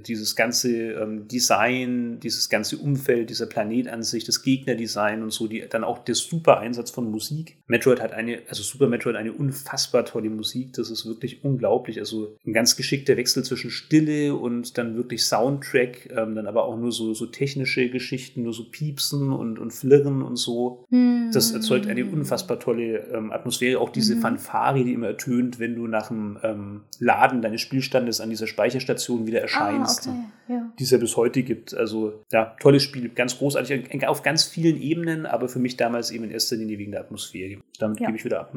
dieses ganze ähm, Design, dieses ganze Umfeld, dieser Planet an sich, das Gegnerdesign und so, die, dann auch der super Einsatz von Musik. Metroid hat eine, also Super Metroid eine unfassbar tolle Musik, das ist wirklich unglaublich. Also ein ganz geschickter Wechsel zwischen Stille und dann wirklich Soundtrack, ähm, dann aber auch nur so, so technische Geschichten, nur so Piepsen und, und Flirren und so. Das erzeugt eine unfassbar tolle ähm, Atmosphäre, auch diese mhm. Fanfare, die immer ertönt, wenn du nach einem ähm, Laden deines Spielstandes an dieser Speicherstation wieder erscheinst, ah, okay. ja. die es ja bis heute gibt. Also ja, tolles Spiel, ganz großartig, auf ganz vielen Ebenen, aber für mich damals eben in erster Linie wegen der Atmosphäre. Damit ja. gebe ich wieder ab.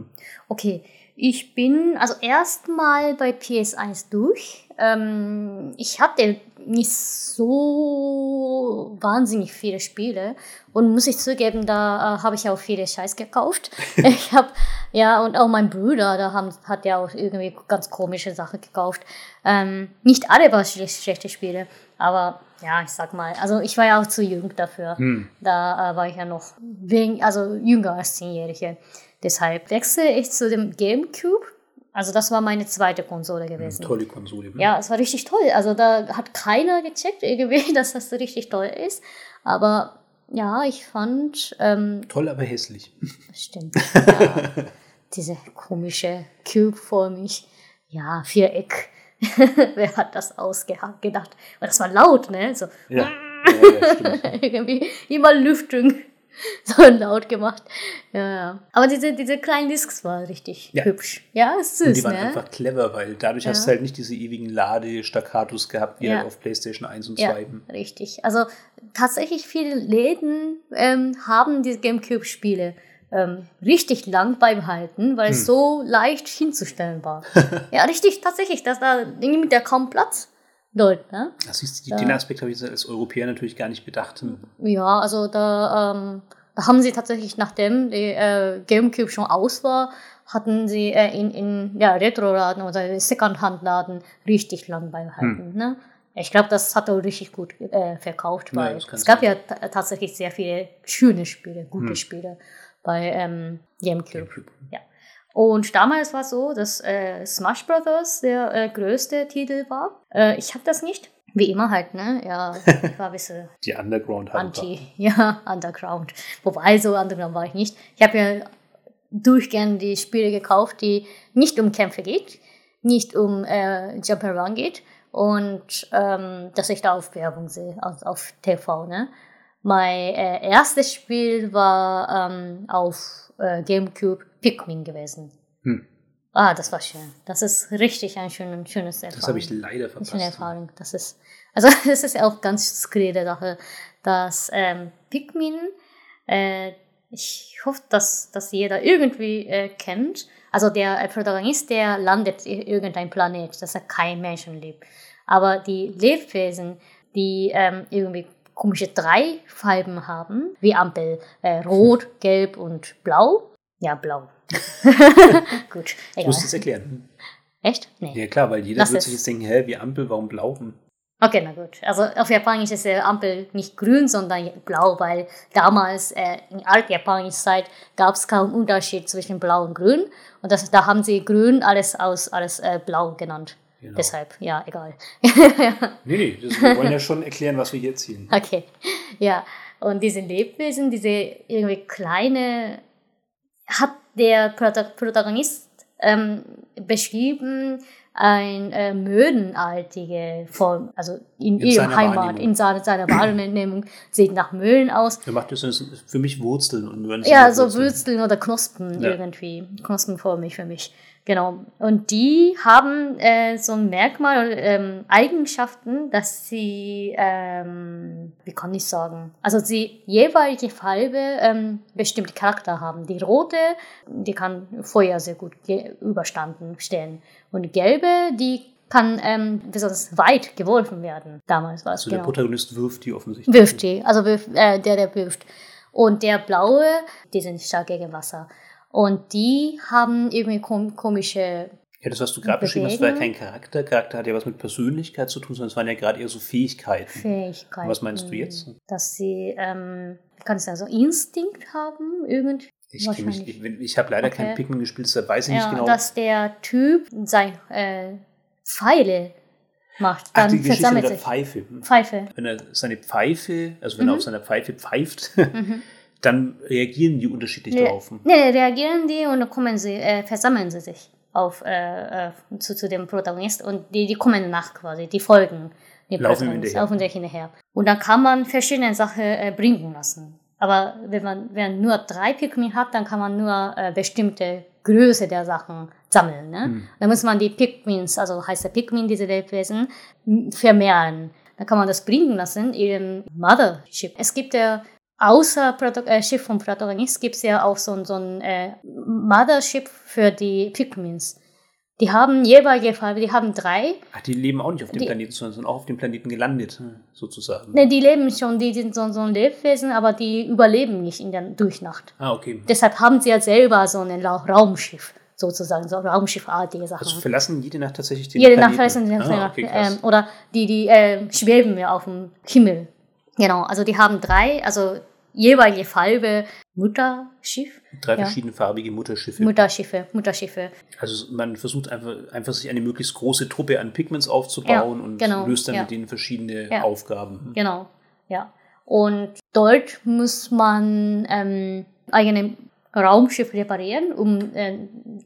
Okay, ich bin also erstmal bei PS1 durch. Ähm, ich hatte nicht so wahnsinnig viele Spiele und muss ich zugeben, da äh, habe ich auch viele Scheiß gekauft. ich habe ja und auch mein Bruder, da haben, hat ja auch irgendwie ganz komische Sachen gekauft. Ähm, nicht alle waren schlechte Spiele, aber ja, ich sag mal, also ich war ja auch zu jung dafür. Hm. Da äh, war ich ja noch wegen, also jünger als Zehnjährige. Deshalb wechsle ich zu dem GameCube. Also das war meine zweite Konsole gewesen. Tolle Konsole. Ne? Ja, es war richtig toll. Also da hat keiner gecheckt irgendwie, dass das richtig toll ist. Aber ja, ich fand... Ähm, toll, aber hässlich. Stimmt, ja. Diese komische Cube vor mich. Ja, Viereck. Wer hat das ausgedacht? Und das war laut, ne? So. Ja. ja, ja irgendwie immer Lüftung. so laut gemacht. Ja, ja. Aber diese, diese kleinen Discs waren richtig ja. hübsch. Ja, ist süß. Und die waren ne? einfach clever, weil dadurch ja. hast du halt nicht diese ewigen Lade-Staccatos gehabt, wie halt auf PlayStation 1 und 2. Ja, richtig. Also tatsächlich viele Läden ähm, haben diese GameCube-Spiele ähm, richtig lang beibehalten, weil hm. es so leicht hinzustellen war. ja, richtig, tatsächlich. Das da irgendwie mit der kaum Platz dort. Ne? Das ist, den Aspekt habe ich als Europäer natürlich gar nicht bedacht. Ja, also da, ähm, da haben sie tatsächlich, nachdem die äh, Gamecube schon aus war, hatten sie äh, in, in ja, Retro-Laden oder Second-Hand-Laden richtig lang beibehalten. Hm. Ne? Ich glaube, das hat auch richtig gut äh, verkauft, Ja, weil kann es gab sein. ja ta- tatsächlich sehr viele schöne Spiele, gute Hm. Spiele bei ähm, GameCube. GameCube. Ja. Und damals war es so, dass äh, Smash Brothers der äh, größte Titel war. Äh, ich habe das nicht. Wie immer halt, ne? Ja, ich war ein bisschen Die Underground anti, ja, Underground. Wobei, so Underground war ich nicht. Ich habe ja durchgehend die Spiele gekauft, die nicht um Kämpfe geht, nicht um äh, Jump'n'Run geht und ähm, dass ich da auf Werbung sehe, auf, auf TV, ne? Mein äh, erstes Spiel war ähm, auf äh, GameCube Pikmin gewesen. Hm. Ah, das war schön. Das ist richtig ein schön, schönes Erfahrung. Das habe ich leider verpasst. eine Erfahrung. Das ist, also das ist auch ganz skurrile Sache, dass ähm, Pikmin, äh, ich hoffe, dass, dass jeder irgendwie äh, kennt. Also der äh, Protagonist, der landet in irgendein Planet, dass er kein Menschen lebt. Aber die Lebewesen, die ähm, irgendwie komische drei Farben haben, wie Ampel, äh, rot, gelb und blau. Ja, blau. Gut, Ich muss egal. das erklären. Echt? Nee. Ja klar, weil jeder Lass wird sich jetzt denken, hä, wie Ampel, warum blau? Hm. Okay, na gut. Also auf Japanisch ist die Ampel nicht grün, sondern blau, weil damals äh, in altjapanischer Zeit gab es kaum Unterschied zwischen blau und grün. Und das, da haben sie grün alles aus alles äh, blau genannt. Genau. Deshalb, ja, egal. Nee, nee, das, wir wollen ja schon erklären, was wir hier ziehen. Okay, ja. Und diese Lebewesen, diese irgendwie kleine, hat der Prota Protagonist ähm, beschrieben, ein äh, möhnenartige Form, also in, In ihrem seiner Heimat, Wahrnehmung. in seiner, seiner Wahrnehmung sieht nach Möhlen aus. Er macht das für mich Wurzeln und Möhren Ja, so Würsteln oder Knospen Ja. irgendwie. Knospenförmig für mich. Genau. Und die haben äh, so ein Merkmal, ähm, Eigenschaften, dass sie, ähm, wie kann ich sagen, also sie jeweilige Farbe ähm, bestimmte Charakter haben. Die rote, die kann Feuer sehr gut überstanden stellen. Und die gelbe, die kann ähm, besonders weit geworfen werden. Damals war es Also der genau. Protagonist wirft die offensichtlich. Wirft die, also wirft, äh, der, der wirft. Und der blaue, die sind stark gegen Wasser. Und die haben irgendwie kom komische, Ja, das, was du gerade beschrieben hast, war ja kein Charakter. Charakter hat ja was mit Persönlichkeit zu tun, sondern es waren ja gerade eher so Fähigkeiten. Fähigkeiten. Was meinst du jetzt? Dass sie, ähm, kann ich sagen, so Instinkt haben, irgendwie. Ich, mich, ich, ich habe leider Okay. kein Pikmin gespielt, deshalb weiß ich Ja, nicht genau. dass der Typ sein äh, Pfeile macht, Ach, dann die Geschichte mit der. Pfeife. Pfeife. Wenn er seine Pfeife, also wenn Mhm. er auf seiner Pfeife pfeift, dann reagieren die unterschiedlich Nee, drauf. nee, reagieren die und dann kommen sie, äh, versammeln sie sich auf, äh, äh, zu, zu dem Protagonist und die, die kommen nach quasi, die folgen dem Laufen Protagonist, laufen sich hinterher. Und dann kann man verschiedene Sachen äh, bringen lassen. Aber wenn man wenn man nur drei Pikmin hat, dann kann man nur äh, bestimmte Größe der Sachen sammeln. Ne? Hm. Dann muss man die Pikmins, also heißt der Pikmin, diese Lebewesen, vermehren. Dann kann man das bringen lassen in ihrem Mothership. Es gibt ja außer Proto äh, Schiff vom Protagonist gibt es ja auch so, ein- so ein äh, Mothership für die Pikmins. Die haben jeweilige Farbe, die haben drei. Ach, die leben auch nicht auf dem Die- Planeten, sondern sind auch auf dem Planeten gelandet, hm, sozusagen. Ne, die leben schon, die sind so, so ein Lebewesen, aber die überleben nicht in der Durchnacht. Ah, okay. Deshalb haben sie ja selber so ein Raumschiff, sozusagen, so Raumschiffartige Sachen. Also verlassen jede Nacht tatsächlich den Jede Planeten. Nacht verlassen sie den ah, Planeten. okay, ähm, Oder die, die äh, schweben ja auf dem Himmel. Genau, also die haben drei, also jeweilige Farbe Mutterschiff, Drei ja. verschiedene farbige Mutterschiffe. Mutterschiffe, Mutterschiffe. Also man versucht einfach, einfach sich eine möglichst große Truppe an Pigments aufzubauen Ja, und genau, löst dann ja. mit denen verschiedene. Aufgaben. Hm. Genau, ja. Und dort muss man ähm, eigene Raumschiff reparieren, um, äh,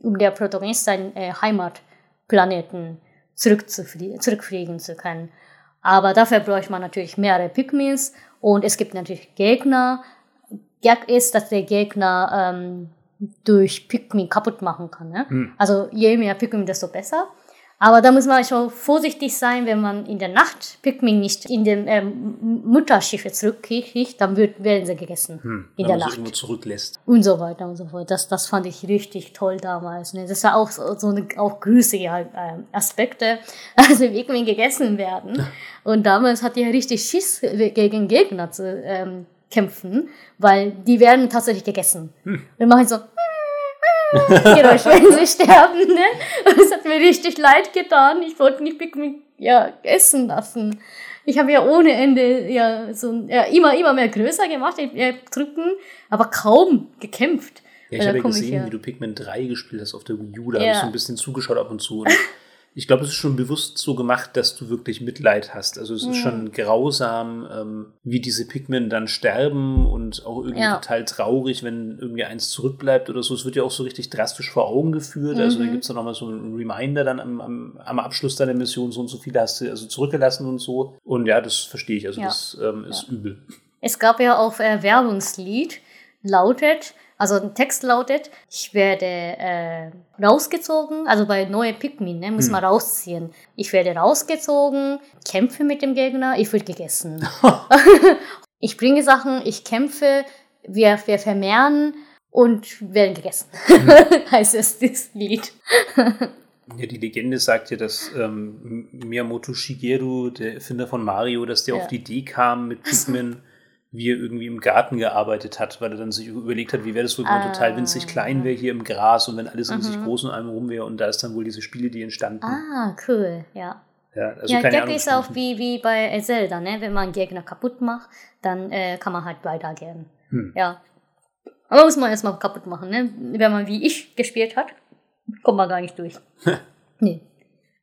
um der Protagonist seinen äh, Heimatplaneten zurückfliegen zu können. Aber dafür bräuchte man natürlich mehrere Pikmins und es gibt natürlich Gegner. Gag ist, dass der Gegner ähm, durch Pikmin kaputt machen kann. Ne? Hm. Also je mehr Pikmin, desto besser. Aber da muss man schon vorsichtig sein, wenn man in der Nacht Pikmin nicht in dem ähm, Mutterschiff zurückkriegt, dann wird, werden sie gegessen Hm. in Wenn der Nacht. irgendwo zurücklässt. Und so weiter und so fort. Das, das fand ich richtig toll damals. Ne? Das war auch so, so eine auch grüßige ähm, Aspekte, also Pikmin gegessen werden. Und damals hatte ich richtig Schiss gegen Gegner zu ähm, kämpfen, weil die werden tatsächlich gegessen. Hm. Wir machen so Geräusch, wenn sie sterben, ne? Das hat mir richtig leid getan. Ich wollte nicht Pikmin ja, essen lassen. Ich habe ja ohne Ende ja so ja, immer, immer mehr größer gemacht, äh, drücken, aber kaum gekämpft. Ja, ich habe ja gesehen, ja. wie du Pikmin 3 gespielt hast auf der Wii U. Da ja. habe ich so ein bisschen zugeschaut ab und zu. Und ich glaube, es ist schon bewusst so gemacht, dass du wirklich Mitleid hast. Also es ist mhm. schon grausam, ähm, wie diese Pikmin dann sterben und auch irgendwie ja. total traurig, wenn irgendwie eins zurückbleibt oder so. Es wird ja auch so richtig drastisch vor Augen geführt. Mhm. Also da mhm. gibt es dann nochmal so einen Reminder dann am, am, am, Abschluss deiner Mission, so und so viele hast du also zurückgelassen und so. Und ja, das verstehe ich. Also ja. das ähm, ist übel. Es gab ja auch äh, Werbungslied, lautet also der Text lautet, ich werde äh, rausgezogen, also bei neue Pikmin, ne, muss hm. man rausziehen. Ich werde rausgezogen, kämpfe mit dem Gegner, ich werde gegessen. ich bringe Sachen, ich kämpfe, wir, wir vermehren und werden gegessen. Hm. heißt es, das Lied. Ja, die Legende sagt ja, dass ähm, Miyamoto Shigeru, der Erfinder von Mario, dass der ja. auf die Idee kam mit Pikmin wie er irgendwie im Garten gearbeitet hat, weil er dann sich überlegt hat, wie wäre das wohl, wenn man ah, total winzig klein wäre hier im Gras und wenn alles mhm. sich groß und einem rum wäre und da ist dann wohl diese Spiele, entstanden. Ah, cool, ja. Ja, also ja Gag ist auch wie, wie bei Zelda, ne? wenn man Gegner kaputt macht, dann äh, kann man halt weitergehen. Hm. Ja. Aber muss man erstmal kaputt machen, ne? Wenn man wie ich gespielt hat, kommt man gar nicht durch. nee.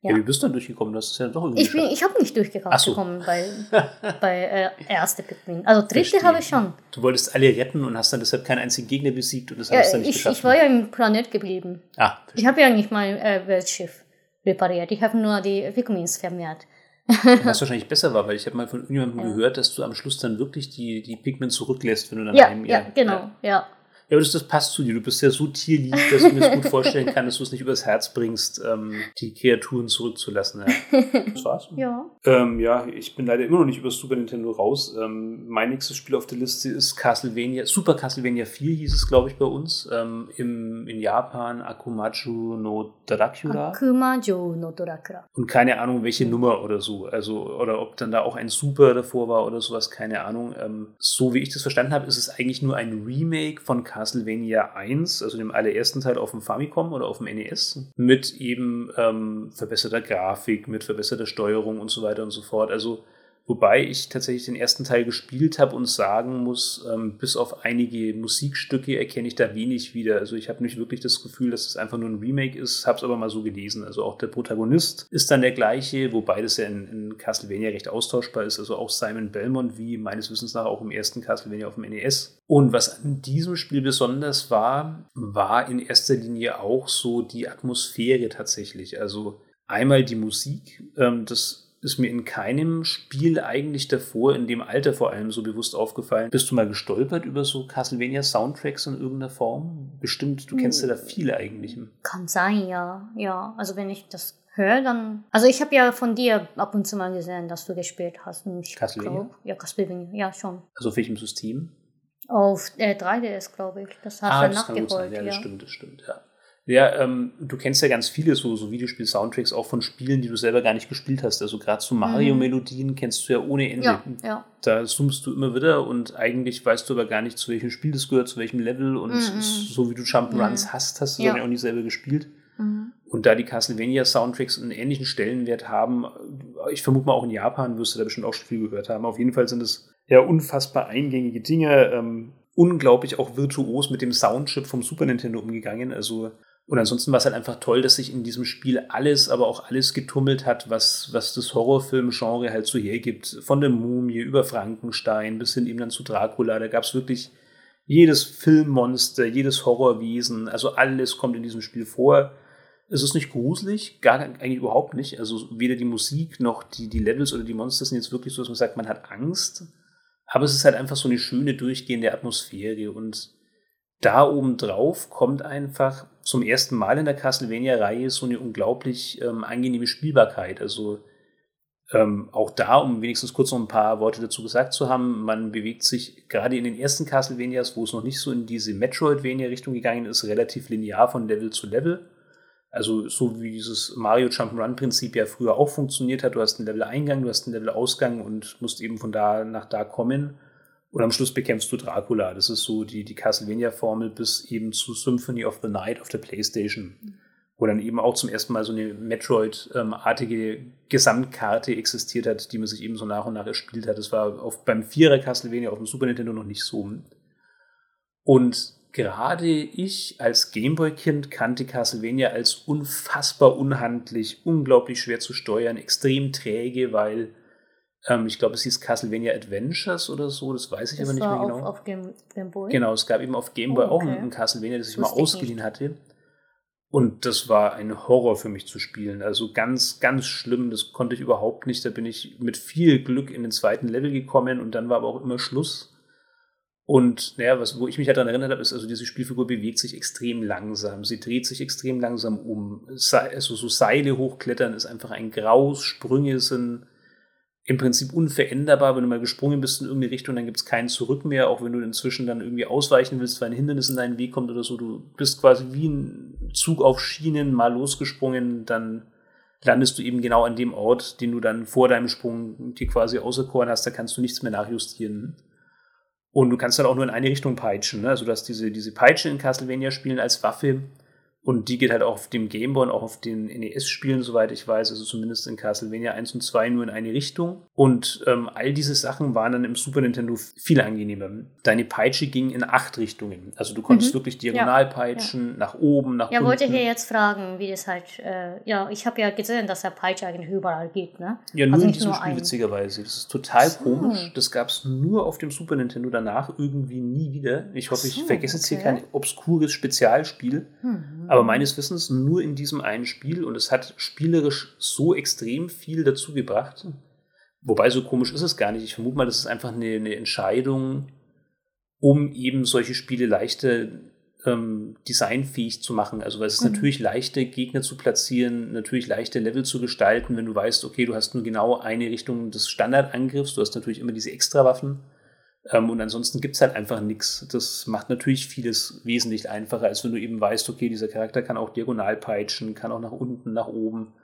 Ja. ja, wie bist du dann durchgekommen? Das ist ja doch irgendwie. Ich, bin, ich habe nicht durchgekommen so. bei, bei äh, erste Pikmin. Also dritte habe ich schon. Du wolltest alle retten und hast dann deshalb keinen einzigen Gegner besiegt und das ja, hast du dann nicht ich, geschafft. Ich war ja im Planet geblieben. Ah, ich habe ja nicht mein äh, Weltschiff repariert. Ich habe nur die Pikmins vermehrt. Was wahrscheinlich besser war, weil ich habe mal von irgendjemandem ja. gehört, dass du am Schluss dann wirklich die, die Pikmin zurücklässt, wenn du dann ja, Ja, genau, ja. Ja, aber das, das passt zu dir. Du bist ja so tierlieb, dass ich mir das gut vorstellen kann, dass du es nicht übers Herz bringst, ähm, die Kreaturen zurückzulassen. Ja. Das war's. Ja. Ähm, ja, ich bin leider immer noch nicht über Super Nintendo raus. Ähm, mein nächstes Spiel auf der Liste ist Castlevania, Super Castlevania 4 hieß es, glaube ich, bei uns. Ähm, im, in Japan Akumaju no Dracula. Akumaju no Dracula. Und keine Ahnung, welche Nummer oder so. Also, oder ob dann da auch ein Super davor war oder sowas, keine Ahnung. Ähm, so wie ich das verstanden habe, ist es eigentlich nur ein Remake von Castlevania Castlevania 1, also dem allerersten Teil auf dem Famicom oder auf dem NES, mit eben ähm, verbesserter Grafik, mit verbesserter Steuerung und so weiter und so fort. Also Wobei ich tatsächlich den ersten Teil gespielt habe und sagen muss, ähm, bis auf einige Musikstücke erkenne ich da wenig wieder. Also ich habe nicht wirklich das Gefühl, dass es einfach nur ein Remake ist, habe es aber mal so gelesen. Also auch der Protagonist ist dann der gleiche, wobei das ja in, in, Castlevania recht austauschbar ist. Also auch Simon Belmont, wie meines Wissens nach auch im ersten Castlevania auf dem NES. Und was an diesem Spiel besonders war, war in erster Linie auch so die Atmosphäre tatsächlich. Also einmal die Musik, ähm, das ist mir in keinem Spiel eigentlich davor, in dem Alter vor allem so bewusst aufgefallen. Bist du mal gestolpert über so Castlevania Soundtracks in irgendeiner Form? Bestimmt, du kennst ja da hm. viele eigentlich. Kann sein, ja. Ja, also wenn ich das höre, dann. Also ich habe ja von dir ab und zu mal gesehen, dass du gespielt hast. Castlevania? Glaub, ja, Castlevania, ja schon. Also auf welchem System? Auf äh, 3DS, glaube ich. Das hast ah, du nachgeholt. Ja, das stimmt, das stimmt, ja. Ja, ähm, du kennst ja ganz viele so, so Videospiel-Soundtracks auch von Spielen, die du selber gar nicht gespielt hast. Also gerade so Mario-Melodien kennst du ja ohne Ende. Ja, ja. Da summst du immer wieder und eigentlich weißt du aber gar nicht, zu welchem Spiel das gehört, zu welchem Level. Und mhm. so wie du Jump'n'Runs mhm. hast, hast du ja. dann ja auch nicht selber gespielt. Mhm. Und da die Castlevania-Soundtracks einen ähnlichen Stellenwert haben, ich vermute mal auch in Japan wirst du da bestimmt auch schon viel gehört haben. Auf jeden Fall sind es ja unfassbar eingängige Dinge. Ähm, unglaublich auch virtuos mit dem Soundchip vom Super Nintendo umgegangen. Also und ansonsten war es halt einfach toll, dass sich in diesem Spiel alles, aber auch alles getummelt hat, was, was das Horrorfilm-Genre halt so hergibt. Von der Mumie über Frankenstein bis hin eben dann zu Dracula. Da gab es wirklich jedes Filmmonster, jedes Horrorwesen. Also alles kommt in diesem Spiel vor. Es ist nicht gruselig, gar eigentlich überhaupt nicht. Also weder die Musik noch die, die Levels oder die Monster sind jetzt wirklich so, dass man sagt, man hat Angst. Aber es ist halt einfach so eine schöne, durchgehende Atmosphäre und da oben drauf kommt einfach zum ersten Mal in der Castlevania-Reihe so eine unglaublich ähm, angenehme Spielbarkeit. Also ähm, auch da, um wenigstens kurz noch ein paar Worte dazu gesagt zu haben, man bewegt sich gerade in den ersten Castlevanias, wo es noch nicht so in diese Metroidvania-Richtung gegangen ist, relativ linear von Level zu Level. Also so wie dieses Mario Jump'n'Run-Prinzip ja früher auch funktioniert hat. Du hast einen Level-Eingang, du hast einen Level-Ausgang und musst eben von da nach da kommen. Und am Schluss bekämpfst du Dracula. Das ist so die, die Castlevania-Formel bis eben zu Symphony of the Night auf der Playstation. Wo dann eben auch zum ersten Mal so eine Metroid-artige Gesamtkarte existiert hat, die man sich eben so nach und nach erspielt hat. Das war auf, beim Vierer Castlevania auf dem Super Nintendo noch nicht so. Und gerade ich als Gameboy-Kind kannte Castlevania als unfassbar unhandlich, unglaublich schwer zu steuern, extrem träge, weil ähm, ich glaube, es hieß Castlevania Adventures oder so, das weiß ich das aber nicht mehr genau. Auf, Game, Game, Boy? Genau, es gab eben auf Game Boy oh, okay. auch ein Castlevania, das ich das mal ausgeliehen nicht. hatte. Und das war ein Horror für mich zu spielen. Also ganz, ganz schlimm. Das konnte ich überhaupt nicht. Da bin ich mit viel Glück in den zweiten Level gekommen und dann war aber auch immer Schluss. Und naja, was, wo ich mich halt daran erinnert habe, ist, also diese Spielfigur bewegt sich extrem langsam. Sie dreht sich extrem langsam um. Also so Seile hochklettern ist einfach ein Graus. Sprünge sind im Prinzip unveränderbar. Wenn du mal gesprungen bist in irgendeine Richtung, dann gibt es keinen Zurück mehr. Auch wenn du inzwischen dann irgendwie ausweichen willst, weil ein Hindernis in deinen Weg kommt oder so. Du bist quasi wie ein Zug auf Schienen mal losgesprungen, dann landest du eben genau an dem Ort, den du dann vor deinem Sprung dir quasi auserkoren hast. Da kannst du nichts mehr nachjustieren. Und du kannst dann auch nur in eine Richtung peitschen. Ne? Also du hast diese, diese Peitsche in Castlevania-Spielen als Waffe. Und die geht halt auch auf dem Gameboy und auch auf den NES-Spielen, soweit ich weiß, also zumindest in Castlevania 1 und 2 nur in eine Richtung. Und ähm, all diese Sachen waren dann im Super Nintendo viel angenehmer. Deine Peitsche ging in acht Richtungen. Also du konntest mhm. wirklich diagonal ja. peitschen, ja. nach oben, nach ja, unten. Ja, wollte hier jetzt fragen, wie das halt, äh, ja, ich habe ja gesehen, dass der Peitsche eigentlich überall geht, ne? Ja, nur also in diesem Spiel, witzigerweise. Das ist total so. komisch. Das gab es nur auf dem Super Nintendo, danach irgendwie nie wieder. Ich hoffe, so, ich vergesse jetzt okay. hier kein obskures Spezialspiel. Mhm. Aber meines Wissens nur in diesem einen Spiel und es hat spielerisch so extrem viel dazu gebracht. Wobei so komisch ist es gar nicht. Ich vermute mal, das ist einfach eine, eine Entscheidung, um eben solche Spiele leichter ähm, designfähig zu machen. Also weil es ist mhm. natürlich leichter, Gegner zu platzieren, natürlich leichter Level zu gestalten, wenn du weißt, okay, du hast nur genau eine Richtung des Standardangriffs, du hast natürlich immer diese Extrawaffen. Ähm, und ansonsten gibt es halt einfach nichts. Das macht natürlich vieles wesentlich einfacher, als wenn du eben weißt, okay, dieser Charakter kann auch diagonal peitschen, kann auch nach unten, nach oben.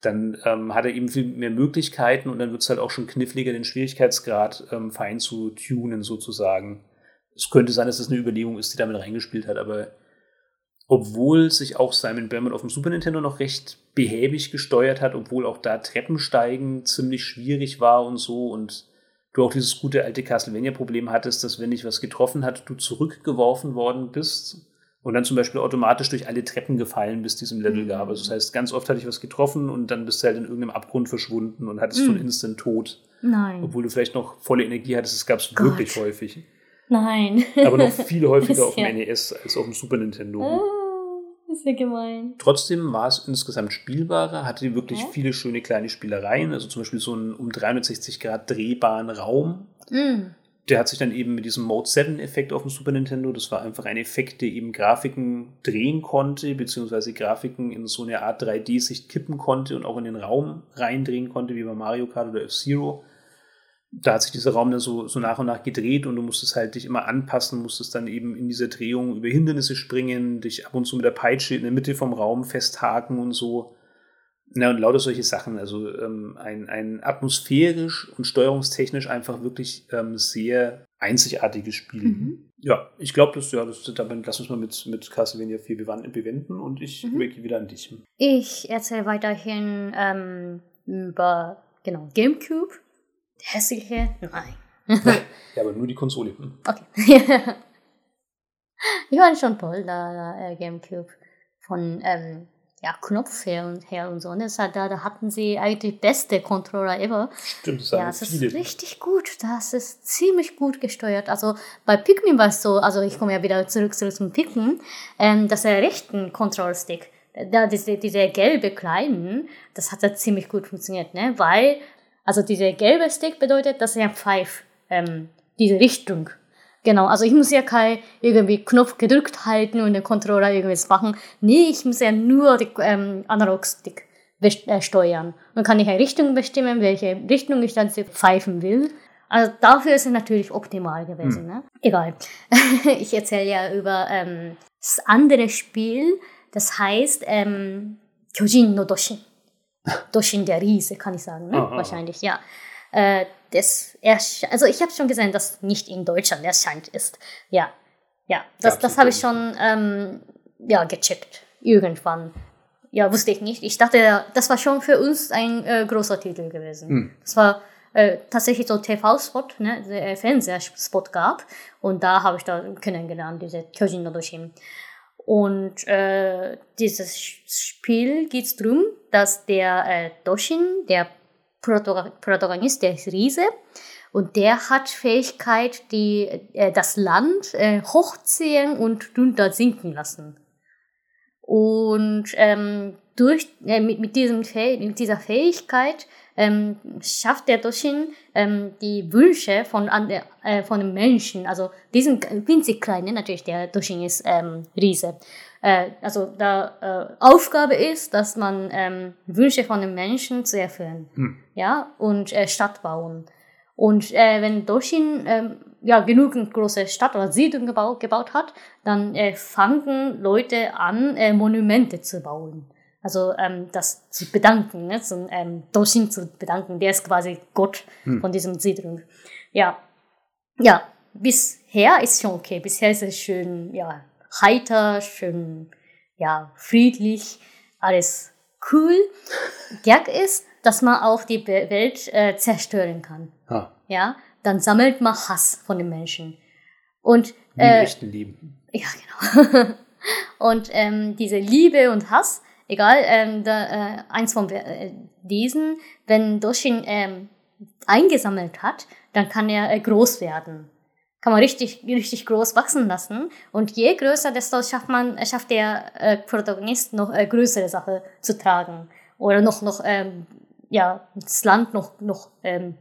Dann ähm, hat er eben viel mehr Möglichkeiten und dann wird es halt auch schon kniffliger, den Schwierigkeitsgrad ähm, fein zu tunen, sozusagen. Es könnte sein, dass das eine Überlegung ist, die damit reingespielt hat, aber obwohl sich auch Simon Berman auf dem Super Nintendo noch recht behäbig gesteuert hat, obwohl auch da Treppensteigen ziemlich schwierig war und so und du auch dieses gute alte Castlevania-Problem hattest, dass wenn dich was getroffen hat, du zurückgeworfen worden bist und dann zum Beispiel automatisch durch alle Treppen gefallen bis diesem Level gab. Also das heißt, ganz oft hatte ich was getroffen und dann bist du halt in irgendeinem Abgrund verschwunden und hattest mhm. so einen Instant Tod. Nein. Obwohl du vielleicht noch volle Energie hattest, das gab es wirklich häufig. Nein. Aber noch viel häufiger auf dem ja. NES als auf dem Super Nintendo. Ist ja gemein. Trotzdem war es insgesamt spielbarer, hatte wirklich ja. viele schöne kleine Spielereien, also zum Beispiel so einen um 360 Grad drehbaren Raum. Mm. Der hat sich dann eben mit diesem Mode 7-Effekt auf dem Super Nintendo, das war einfach ein Effekt, der eben Grafiken drehen konnte, beziehungsweise Grafiken in so eine Art 3D-Sicht kippen konnte und auch in den Raum reindrehen konnte, wie bei Mario Kart oder F-Zero da hat sich dieser Raum dann so, so nach und nach gedreht und du musstest halt dich immer anpassen, musstest dann eben in dieser Drehung über Hindernisse springen, dich ab und zu mit der Peitsche in der Mitte vom Raum festhaken und so. Na, und lauter solche Sachen. Also ähm, ein, ein atmosphärisch und steuerungstechnisch einfach wirklich ähm, sehr einzigartiges Spiel. Mhm. Ja, ich glaube, das, ja, das, damit lass uns mal mit, mit Castlevania 4 bewenden und ich mhm. wieder an dich. Ich erzähle weiterhin ähm, über genau GameCube hässliche? Nein. ja, aber nur die Konsole. Okay. ich fand schon toll, da, äh, Gamecube von ähm, ja, Knopf her und her und so. Und das hat, da, da hatten sie eigentlich beste Controller ever. Stimmt, das Ja, das ist richtig gut. Das ist ziemlich gut gesteuert. Also bei Pikmin war es so, also ich komme ja wieder zurück, zurück zum Pikmin, ähm, dass der rechten Control-Stick, da diese, diese gelbe kleinen, das hat da ziemlich gut funktioniert, ne? Weil also dieser gelbe Stick bedeutet, dass er pfeift, ähm, diese Richtung. Genau, also ich muss ja kein irgendwie Knopf gedrückt halten und den Controller irgendwas machen. Nee, ich muss ja nur den ähm, Analog-Stick äh, steuern. Dann kann ich eine Richtung bestimmen, welche Richtung ich dann pfeifen will. Also dafür ist es natürlich optimal gewesen. Hm. Ne? Egal. ich erzähle ja über ähm, das andere Spiel, das heißt ähm, Kyojin no Doshin. Doshin der Riese, kann ich sagen, ne? wahrscheinlich, ja. Äh, das also ich habe schon gesehen, dass nicht in Deutschland erscheint ist. Ja, ja, das, das habe ich schon ähm, ja, gecheckt. Irgendwann. Ja, wusste ich nicht. Ich dachte, das war schon für uns ein äh, großer Titel gewesen. Hm. Das war äh, tatsächlich so TV-Spot, ne, Fernsehspot gab. Und da habe ich da kennengelernt, diese Kyojin no Doshin. Und äh, dieses Spiel geht es darum, dass der äh, Doshin, der Protagonist, der ist Riese, und der hat Fähigkeit, die, äh, das Land äh, hochziehen und drunter sinken lassen. Und ähm, durch, äh, mit, mit, diesem, mit dieser Fähigkeit ähm, schafft der Doshin ähm, die Wünsche von, äh, von den Menschen, also diesen winzig kleinen, natürlich der Doshin ist ähm, Riese. Äh, also da äh, Aufgabe ist, dass man ähm, Wünsche von den Menschen zu erfüllen, hm. ja, und äh, Stadt bauen. Und äh, wenn Doshin ähm, ja, genügend große Stadt oder Siedlung gebaut, gebaut hat, dann äh, fangen Leute an, äh, Monumente zu bauen. Also ähm, das zu bedanken, ne? zum ähm, Doshin zu bedanken. Der ist quasi Gott hm. von diesem Siedlung. Ja, ja, bisher ist schon okay. Bisher ist es schön, ja, heiter, schön, ja, friedlich, alles cool. Gag ist, dass man auch die Welt äh, zerstören kann. Ah. Ja, dann sammelt man Hass von den Menschen. Und äh, echten Lieben. Ja, genau. und ähm, diese Liebe und Hass egal, ähm, da, äh, eins von äh, diesen, wenn Doshin ähm, eingesammelt hat, dann kann er äh, groß werden. Kann man richtig, richtig groß wachsen lassen. Und je größer, desto schafft man, äh, schafft der äh, Protagonist noch äh, größere Sache zu tragen. Oder noch, noch, ähm, ja, das Land noch, noch, ähm,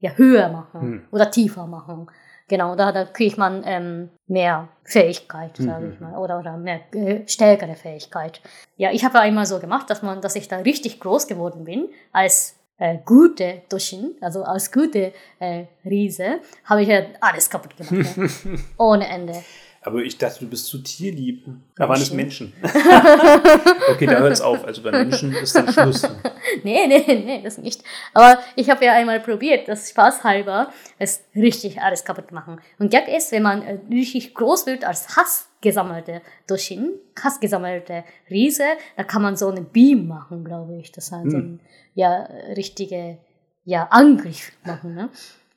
ja, höher machen. Hm. Oder tiefer machen. Genau, da, da kriegt man ähm, mehr Fähigkeit, sage mhm. ich mal, oder, oder mehr äh, stärkere Fähigkeit. Ja, ich habe ja immer so gemacht, dass man, dass ich da richtig groß geworden bin als äh, gute Doshin, also als gute äh, Riese, habe ich ja alles kaputt gemacht, ne? ohne Ende. Aber ich dachte, du bist zu tierlieb. Da waren es Menschen. okay, da hört es auf. Also bei Menschen ist dann Schluss. nee, nee, nee, das nicht. Aber ich habe ja einmal probiert, das spaßhalber, es richtig alles kaputt machen. Und Gag ist, wenn man äh, richtig groß wird als Hass gesammelte Doshin, Hass gesammelte Riese, da kann man so eine Beam machen, glaube ich. Das heißt, hm. so ein ja, richtige ja, Angriff machen. Ne?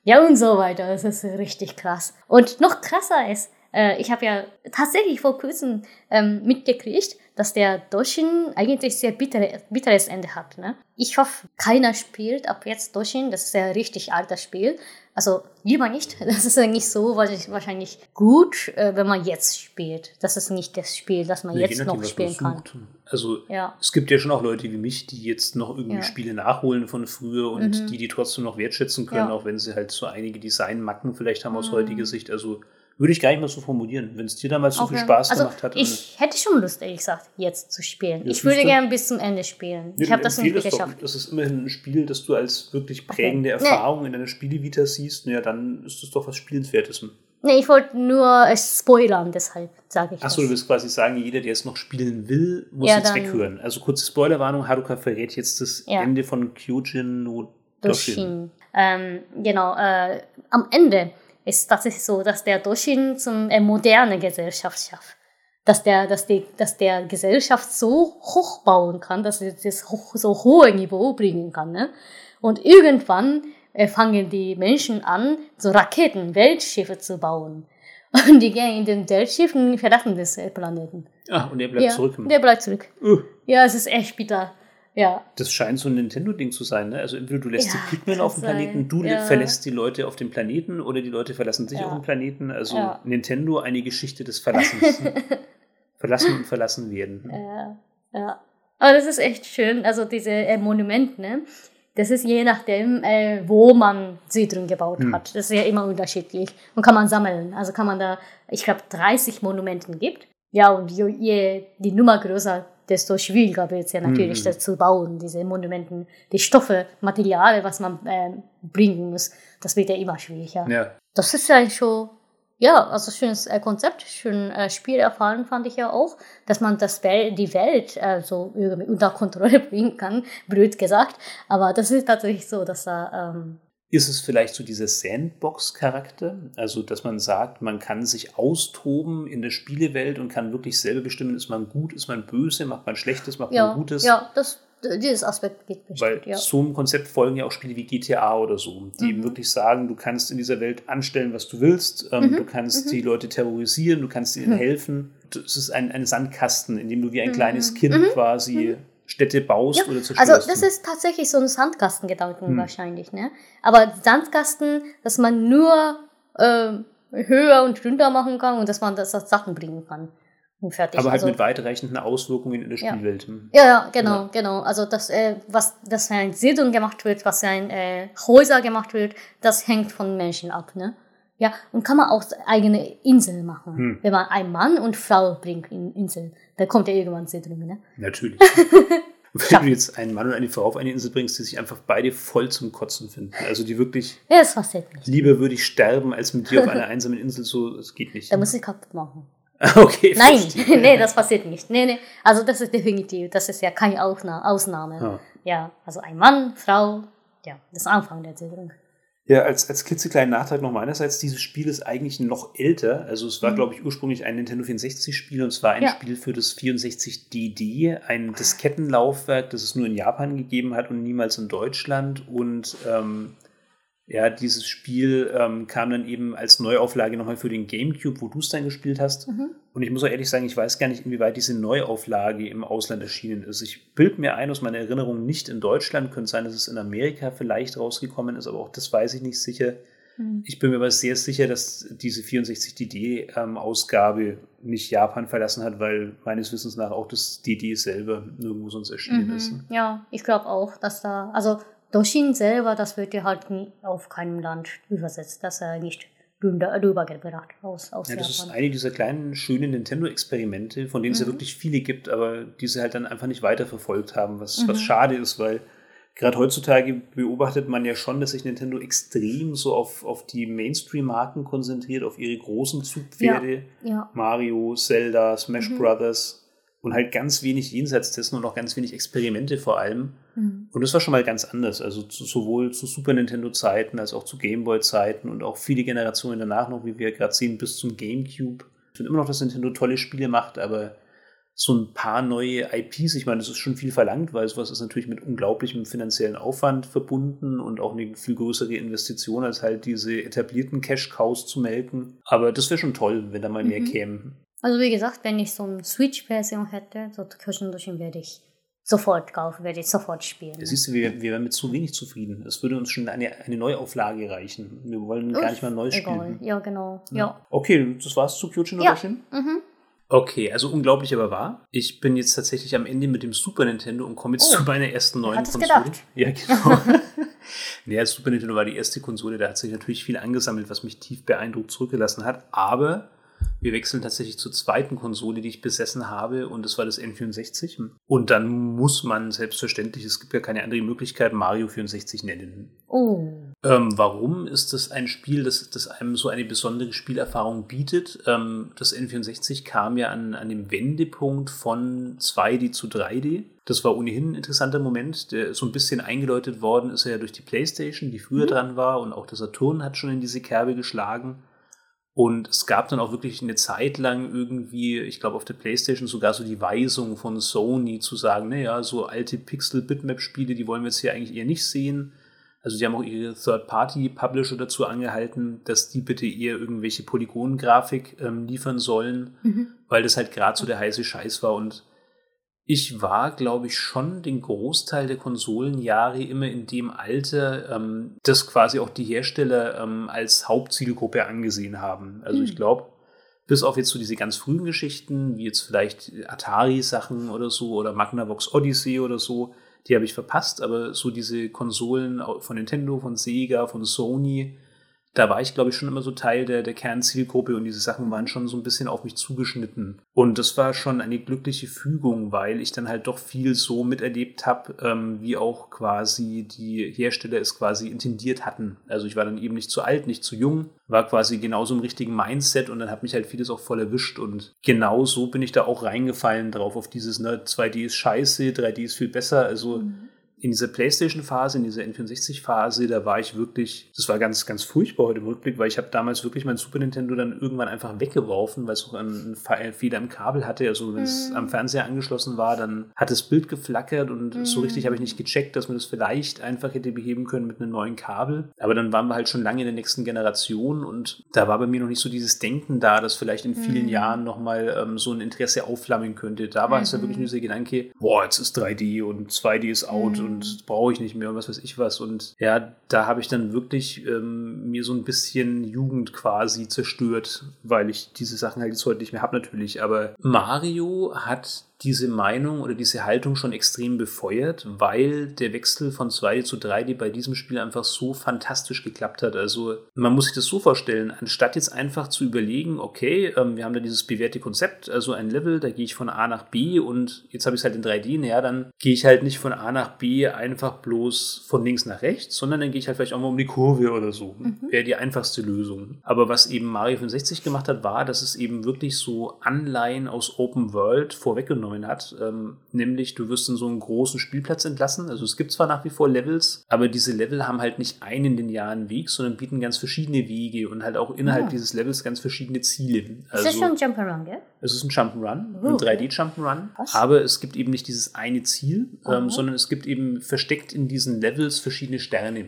Ja, und so weiter. Das ist richtig krass. Und noch krasser ist, äh, ich habe ja tatsächlich vor kurzem ähm, mitgekriegt, dass der Doshin eigentlich sehr bittere, bitteres Ende hat. Ne? Ich hoffe, keiner spielt ab jetzt Doshin. Das ist ein richtig altes Spiel. Also lieber nicht. Das ist eigentlich so wahrscheinlich gut, äh, wenn man jetzt spielt. Das ist nicht das Spiel, das man nee, jetzt noch spielen kann. Also ja. es gibt ja schon auch Leute wie mich, die jetzt noch irgendwie ja. Spiele nachholen von früher und mhm. die die trotzdem noch wertschätzen können, ja. auch wenn sie halt so einige Designmacken vielleicht haben aus mhm. heutiger Sicht. Also würde ich gar nicht mehr so formulieren, wenn es dir damals okay. so viel Spaß also gemacht hat. Ich hätte schon Lust, ehrlich gesagt, jetzt zu spielen. Das ich würde gerne bis zum Ende spielen. Ja, ich habe das nicht geschafft. Das ist immerhin ein Spiel, das du als wirklich prägende okay. Erfahrung nee. in deiner Spielevita siehst. Naja, dann ist das doch was Spielenswertes. Nee, ich wollte nur spoilern, deshalb sage ich Achso, du willst quasi sagen, jeder, der es noch spielen will, muss ja, jetzt weghören. Also kurze Spoilerwarnung, Haruka verrät jetzt das ja. Ende von Kyojin no Doshin. Ähm, genau, äh, am Ende ist tatsächlich so, dass der Doshin zum äh, moderne Gesellschaft schafft. Dass der, dass, die, dass der Gesellschaft so hoch bauen kann, dass er das hoch, so hohe Niveau bringen kann. Ne? Und irgendwann äh, fangen die Menschen an, so Raketen, Weltschiffe zu bauen. Und die gehen in den Weltschiffen, verlassen das Planeten. Ah, und der bleibt ja, zurück. Der bleibt zurück. Uh. Ja, es ist echt bitter. Ja. Das scheint so ein Nintendo-Ding zu sein, ne? Also entweder du lässt ja, die Pikmin auf dem Planeten, du ja. verlässt die Leute auf dem Planeten oder die Leute verlassen sich ja. auf dem Planeten. Also Nintendo eine Geschichte des Verlassens. verlassen und verlassen werden. Ja, ja. Aber das ist echt schön. Also diese äh, Monumente, ne? Das ist je nachdem, äh, wo man sie drin gebaut hm. hat. Das ist ja immer unterschiedlich. Und kann man sammeln. Also kann man da, ich glaube, 30 Monumenten gibt. Ja, und je, je die Nummer größer, desto schwieriger wird es ja natürlich, mhm. das zu bauen, diese Monumenten, die Stoffe, Materialien, was man äh, bringen muss, das wird ja immer schwieriger. Ja. Das ist ja schon, ja, also schönes äh, Konzept, schön äh, Spiel erfahren fand ich ja auch, dass man das Wel die Welt äh, so irgendwie unter Kontrolle bringen kann, blöd gesagt, aber das ist tatsächlich so, dass da ähm, ist es vielleicht so dieser Sandbox-Charakter? Also, dass man sagt, man kann sich austoben in der Spielewelt und kann wirklich selber bestimmen, ist man gut, ist man böse, macht man Schlechtes, macht ja, man Gutes? Ja, das, dieses Aspekt geht bestimmt, Weil ja. so einem Konzept folgen ja auch Spiele wie GTA oder so, die mhm. eben wirklich sagen, du kannst in dieser Welt anstellen, was du willst, ähm, mhm. du kannst mhm. die Leute terrorisieren, du kannst ihnen mhm. helfen. Es ist ein, ein Sandkasten, in dem du wie ein mhm. kleines Kind mhm. quasi Städte baust ja, oder zerstörst. Also das ist tatsächlich so ein Sandkastengedanken hm. wahrscheinlich, ne? Aber Sandkasten, dass man nur äh, höher und runter machen kann und dass man das als Sachen bringen kann. Und fertig. Aber halt also, mit weitreichenden Auswirkungen in der Spielwelt. Hm. Ja, ja, genau, ja. genau. Also das, äh, was das für ein Siedlung gemacht wird, was für ein äh, Häuser gemacht wird, das hängt von Menschen ab, ne? Ja, und kann man auch eigene Insel machen. Hm. Wenn man einen Mann und Frau bringt in Insel, da kommt ja irgendwann Siedlung, ne? Natürlich. Wenn du jetzt einen Mann und eine Frau auf eine Insel bringst, die sich einfach beide voll zum Kotzen finden. Also die wirklich. Ja, das passiert nicht. Lieber würde ich sterben, als mit dir auf einer einsamen Insel. So, das geht nicht. Da muss ich kaputt machen. Okay. Nein, nee, das passiert nicht. Nee, nee. Also das ist definitiv, das ist ja keine Ausnahme. Ja, ja also ein Mann, Frau, ja, das ist Anfang der Siedlung. Ja, als, als klitzekleinen Nachtrag noch meinerseits, dieses Spiel ist eigentlich noch älter. Also es war, mhm. glaube ich, ursprünglich ein Nintendo 64-Spiel und zwar ein ja. Spiel für das 64DD, ein Diskettenlaufwerk, das es nur in Japan gegeben hat und niemals in Deutschland. Und ähm, ja, dieses Spiel ähm, kam dann eben als Neuauflage nochmal für den GameCube, wo du es dann gespielt hast. Mhm. Und ich muss auch ehrlich sagen, ich weiß gar nicht, inwieweit diese Neuauflage im Ausland erschienen ist. Ich bild mir ein aus meiner Erinnerung nicht in Deutschland, könnte sein, dass es in Amerika vielleicht rausgekommen ist, aber auch das weiß ich nicht sicher. Mhm. Ich bin mir aber sehr sicher, dass diese 64 DD-Ausgabe ähm, nicht Japan verlassen hat, weil meines Wissens nach auch das DD selber nirgendwo sonst erschienen mhm. ist. Ja, ich glaube auch, dass da, also Doshin selber, das wird ja halt auf keinem Land übersetzt, dass er nicht rübergebracht aus, aus ja, das Japan. ist eine dieser kleinen, schönen Nintendo-Experimente, von denen es ja mhm. wirklich viele gibt, aber die sie halt dann einfach nicht weiterverfolgt haben, was, mhm. was schade ist, weil gerade heutzutage beobachtet man ja schon, dass sich Nintendo extrem so auf, auf die Mainstream-Marken konzentriert, auf ihre großen Zugpferde. Ja. Ja. Mario, Zelda, Smash mhm. Brothers und halt ganz wenig jenseits dessen und auch ganz wenig Experimente vor allem. Mhm. Und das war schon mal ganz anders. Also zu, sowohl zu Super Nintendo-Zeiten als auch zu Gameboy-Zeiten und auch viele Generationen danach noch, wie wir gerade sehen, bis zum GameCube. Ich finde immer noch, dass Nintendo tolle Spiele macht, aber so ein paar neue IPs, ich meine, das ist schon viel verlangt, weil sowas ist natürlich mit unglaublichem finanziellen Aufwand verbunden und auch eine viel größere Investition, als halt diese etablierten Cash-Cows zu melken. Aber das wäre schon toll, wenn da mal mehr mhm. Also wie gesagt, wenn ich so eine Switch-Version hätte, so Kirchendurchen werde ich sofort kaufen, werde ich sofort spielen. Das siehst du, wir, wir wären mit zu wenig zufrieden. Es würde uns schon eine, eine Neuauflage reichen. Wir wollen gar nicht mal neu spielen. Ja, genau. Ja. ja. Okay, das war's zu Kyojin ja. Mhm. Okay, also unglaublich aber wahr. Ich bin jetzt tatsächlich am Ende mit dem Super Nintendo und komme jetzt oh, zu meiner ersten neuen Konsole. Gedacht. Ja, genau. naja, Super Nintendo war die erste Konsole, da hat sich natürlich viel angesammelt, was mich tief beeindruckt zurückgelassen hat. Aber wir wechseln tatsächlich zur zweiten Konsole, die ich besessen habe, und das war das N64. Und dann muss man selbstverständlich, es gibt ja keine andere Möglichkeit, Mario 64 nennen. Oh. Ähm, warum ist das ein Spiel, das, das einem so eine besondere Spielerfahrung bietet? Ähm, das N64 kam ja an, an dem Wendepunkt von 2D zu 3D. Das war ohnehin ein interessanter Moment, der so ein bisschen eingeläutet worden ist er ja durch die PlayStation, die früher mhm. dran war, und auch der Saturn hat schon in diese Kerbe geschlagen. Und es gab dann auch wirklich eine Zeit lang irgendwie, ich glaube auf der Playstation sogar so die Weisung von Sony zu sagen, naja, so alte Pixel-Bitmap-Spiele, die wollen wir jetzt hier eigentlich eher nicht sehen. Also die haben auch ihre Third-Party-Publisher dazu angehalten, dass die bitte eher irgendwelche Polygongrafik ähm, liefern sollen, mhm. weil das halt gerade so der heiße Scheiß war und ich war, glaube ich, schon den Großteil der Konsolenjahre immer in dem Alter, ähm, das quasi auch die Hersteller ähm, als Hauptzielgruppe angesehen haben. Also mhm. ich glaube, bis auf jetzt so diese ganz frühen Geschichten, wie jetzt vielleicht Atari-Sachen oder so oder Magnavox Odyssey oder so, die habe ich verpasst, aber so diese Konsolen von Nintendo, von Sega, von Sony, da war ich, glaube ich, schon immer so Teil der, der Kernzielgruppe und diese Sachen waren schon so ein bisschen auf mich zugeschnitten. Und das war schon eine glückliche Fügung, weil ich dann halt doch viel so miterlebt habe, ähm, wie auch quasi die Hersteller es quasi intendiert hatten. Also ich war dann eben nicht zu alt, nicht zu jung, war quasi genauso im richtigen Mindset und dann hat mich halt vieles auch voll erwischt und genau so bin ich da auch reingefallen drauf, auf dieses, ne, 2D ist scheiße, 3D ist viel besser, also mhm in dieser PlayStation-Phase, in dieser N64-Phase, da war ich wirklich, das war ganz, ganz furchtbar heute im Rückblick, weil ich habe damals wirklich mein Super Nintendo dann irgendwann einfach weggeworfen, weil es auch einen Fehler im Kabel hatte. Also wenn es mm. am Fernseher angeschlossen war, dann hat das Bild geflackert und mm. so richtig habe ich nicht gecheckt, dass man das vielleicht einfach hätte beheben können mit einem neuen Kabel. Aber dann waren wir halt schon lange in der nächsten Generation und da war bei mir noch nicht so dieses Denken da, dass vielleicht in vielen mm. Jahren nochmal ähm, so ein Interesse aufflammen könnte. Da war es ja wirklich nur dieser Gedanke, boah, jetzt ist 3D und 2D ist out mm. Und brauche ich nicht mehr und was weiß ich was. Und ja, da habe ich dann wirklich ähm, mir so ein bisschen Jugend quasi zerstört, weil ich diese Sachen halt jetzt heute nicht mehr habe natürlich. Aber Mario hat diese Meinung oder diese Haltung schon extrem befeuert, weil der Wechsel von 2D zu 3D bei diesem Spiel einfach so fantastisch geklappt hat. Also man muss sich das so vorstellen, anstatt jetzt einfach zu überlegen, okay, ähm, wir haben da dieses bewährte Konzept, also ein Level, da gehe ich von A nach B und jetzt habe ich es halt in 3D, naja, dann gehe ich halt nicht von A nach B einfach bloß von links nach rechts, sondern dann gehe ich halt vielleicht auch mal um die Kurve oder so. Mhm. Wäre die einfachste Lösung. Aber was eben Mario 65 gemacht hat, war, dass es eben wirklich so Anleihen aus Open World vorweggenommen vorgenommen hat. Ähm, nämlich, du wirst in so einen großen Spielplatz entlassen. Also es gibt zwar nach wie vor Levels, aber diese Level haben halt nicht einen linearen Weg, sondern bieten ganz verschiedene Wege und halt auch innerhalb ja. Ah. dieses Levels ganz verschiedene Ziele. Also, ist das schon ein Jump'n'Run, gell? Es ist ein Jump'n'Run, oh, ein 3D-Jump'n'Run. Aber es gibt eben nicht dieses eine Ziel, ähm, sondern es gibt eben versteckt in diesen Levels verschiedene Sterne.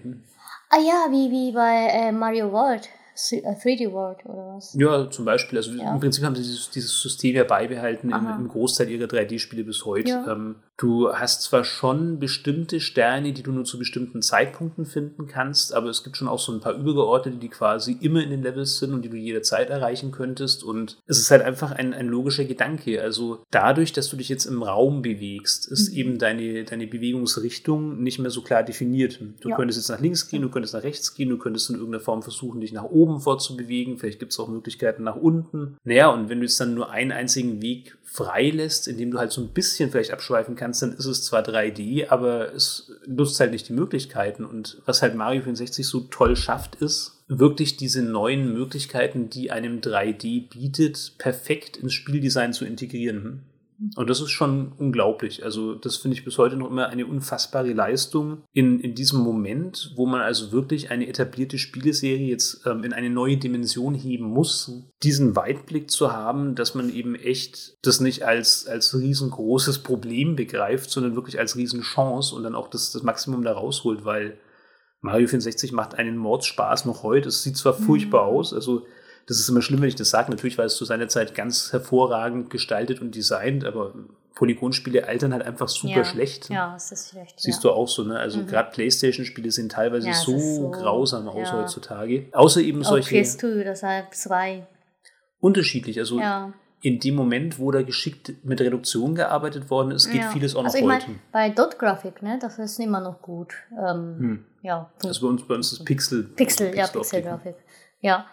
Ah ja, wie, wie bei äh, Mario World. 3D World oder was? Ja, zum Beispiel. Also ja. im Prinzip haben sie dieses, dieses System ja beibehalten im, im, Großteil ihrer 3D-Spiele bis heute. Ja. Ähm, Du hast zwar schon bestimmte Sterne, die du nur zu bestimmten Zeitpunkten finden kannst, aber es gibt schon auch so ein paar übergeordnete, die quasi immer in den Levels sind und die du jederzeit erreichen könntest. Und es ist halt einfach ein, ein logischer Gedanke. Also dadurch, dass du dich jetzt im Raum bewegst, ist mhm. eben deine, deine Bewegungsrichtung nicht mehr so klar definiert. Du ja. könntest jetzt nach links gehen, du könntest nach rechts gehen, du könntest in irgendeiner Form versuchen, dich nach oben fortzubewegen. Vielleicht gibt es auch Möglichkeiten nach unten. Naja, und wenn du jetzt dann nur einen einzigen Weg freilässt, indem du halt so ein bisschen vielleicht abschweifen kannst, dann ist es zwar 3D, aber es nutzt halt nicht die Möglichkeiten. Und was halt Mario 64 so toll schafft, ist, wirklich diese neuen Möglichkeiten, die einem 3D bietet, perfekt ins Spieldesign zu integrieren. Und das ist schon unglaublich. Also, das finde ich bis heute noch immer eine unfassbare Leistung in, in diesem Moment, wo man also wirklich eine etablierte Spieleserie jetzt ähm, in eine neue Dimension heben muss, diesen Weitblick zu haben, dass man eben echt das nicht als, als riesengroßes Problem begreift, sondern wirklich als Riesenchance und dann auch das, das Maximum da rausholt, weil Mario 64 macht einen Mordspaß noch heute. Es sieht zwar furchtbar mhm. aus, also das ist immer schlimm, wenn ich das sage. Natürlich war es zu seiner Zeit ganz hervorragend gestaltet und designt, aber Polygonspiele altern halt einfach super ja. schlecht. Ja, es ist schlecht. Siehst ja. du auch so, ne? Also mhm. gerade Playstation-Spiele sehen teilweise ja, so, so, grausam aus heutzutage. Außer eben auch solche. PS2, deshalb zwei. Unterschiedlich. Also in dem Moment, wo da geschickt mit Reduktion gearbeitet worden ist, geht vieles auch also noch heute. Mein, bei Dot Graphic, ne, das ist immer noch gut. Ähm, hm. Ja. Also bei uns, bei uns ist Pixel. Pixel, Pixel ja, Pixel-Grafik. Ja.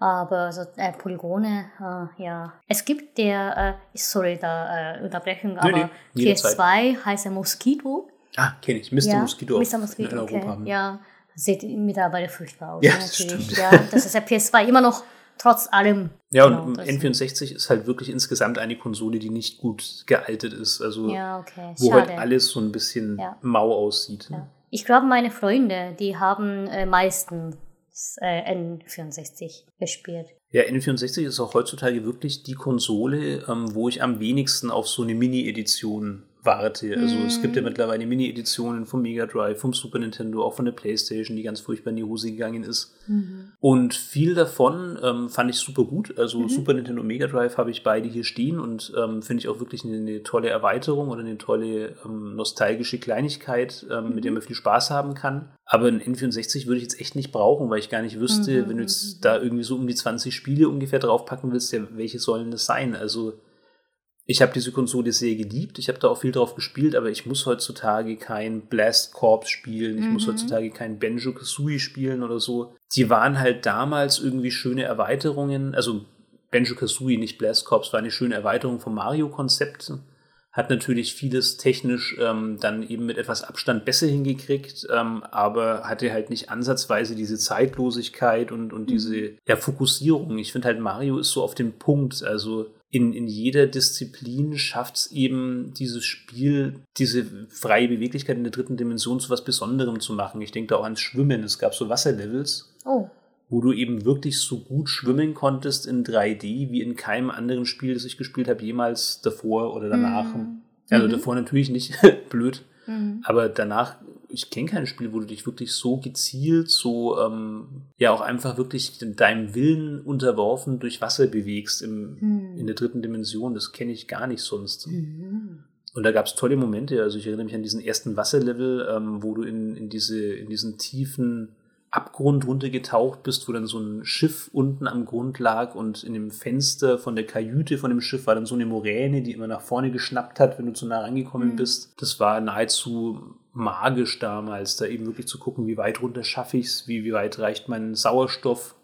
Aber so äh, Polygone, äh, ja. Es gibt der, äh, sorry, da äh, Unterbrechung, aber nee, PS2 heißt er Mosquito. Ah, kenne ich. Mr. Ja, Mosquito. Mr. Mosquito, in okay. Europa. Ja, sieht mittlerweile furchtbar aus. Ja, das stimmt. Ja, das ist ja PS2 immer noch trotz allem. Ja, und genau, N64 ist halt wirklich insgesamt eine Konsole, die nicht gut gealtert ist. Also, ja, okay. wo halt alles so ein bisschen ja. mau aussieht. Ja. Ich glaube, meine Freunde, die haben äh, meisten äh, N64 gespielt. Ja, N64 ist auch heutzutage wirklich die Konsole, ähm, wo ich am wenigsten auf so eine Mini-Edition warte. Also mm. es gibt ja mhm. mittlerweile Mini-Editionen vom Mega Drive, vom Super Nintendo, auch von der Playstation, die ganz furchtbar in die Hose gegangen ist. Mhm. Und viel davon ähm, fand ich super gut. Also mhm. Super Nintendo und Mega Drive habe ich beide hier stehen und ähm, finde ich auch wirklich eine, eine, tolle Erweiterung oder eine tolle ähm, nostalgische Kleinigkeit, ähm, mit der mhm. man viel Spaß haben kann. Aber ein N64 würde ich jetzt echt nicht brauchen, weil ich gar nicht wüsste, mhm. wenn du jetzt da irgendwie so um die 20 Spiele ungefähr draufpacken willst, ja, welche sollen das sein? Also ich habe diese Konsole sehr geliebt, ich habe da auch viel drauf gespielt, aber ich muss heutzutage kein Blast Corps spielen, ich mhm. muss heutzutage kein Benjo Kazooie spielen oder so. Die waren halt damals irgendwie schöne Erweiterungen, also Benjo Kazooie, nicht Blast Corps, war eine schöne Erweiterung vom Mario-Konzept. Hat natürlich vieles technisch ähm, dann eben mit etwas Abstand besser hingekriegt, ähm, aber hatte halt nicht ansatzweise diese Zeitlosigkeit und, und mhm. diese ja, Fokussierung. Ich finde halt, Mario ist so auf dem Punkt. Also in, in jeder Disziplin schafft es eben, dieses Spiel, diese freie Beweglichkeit in der dritten Dimension zu was Besonderem zu machen. Ich denke da auch ans Schwimmen. Es gab so Wasserlevels. Oh. Wo du eben wirklich so gut schwimmen konntest in 3D wie in keinem anderen Spiel, das ich gespielt habe, jemals davor oder danach. Mhm. Also mhm. davor natürlich nicht, blöd. Mhm. Aber danach ich kenne kein Spiel, wo du dich wirklich so gezielt, so ähm, ja auch einfach wirklich deinem Willen unterworfen durch Wasser bewegst im, mhm. in der dritten Dimension. Das kenne ich gar nicht sonst. Mhm. Und da gab es tolle Momente. Also ich erinnere mich an diesen ersten Wasserlevel, ähm, wo du in, in, diese, in diesen tiefen Abgrund runtergetaucht bist, wo dann so ein Schiff unten am Grund lag und in dem Fenster von der Kajüte von dem Schiff war dann so eine Moräne, die immer nach vorne geschnappt hat, wenn du zu nah rangekommen mhm. bist. Das war nahezu magisch damals, da eben wirklich zu gucken, wie weit runter schaffe ich es, wie, wie weit reicht mein Sauerstoff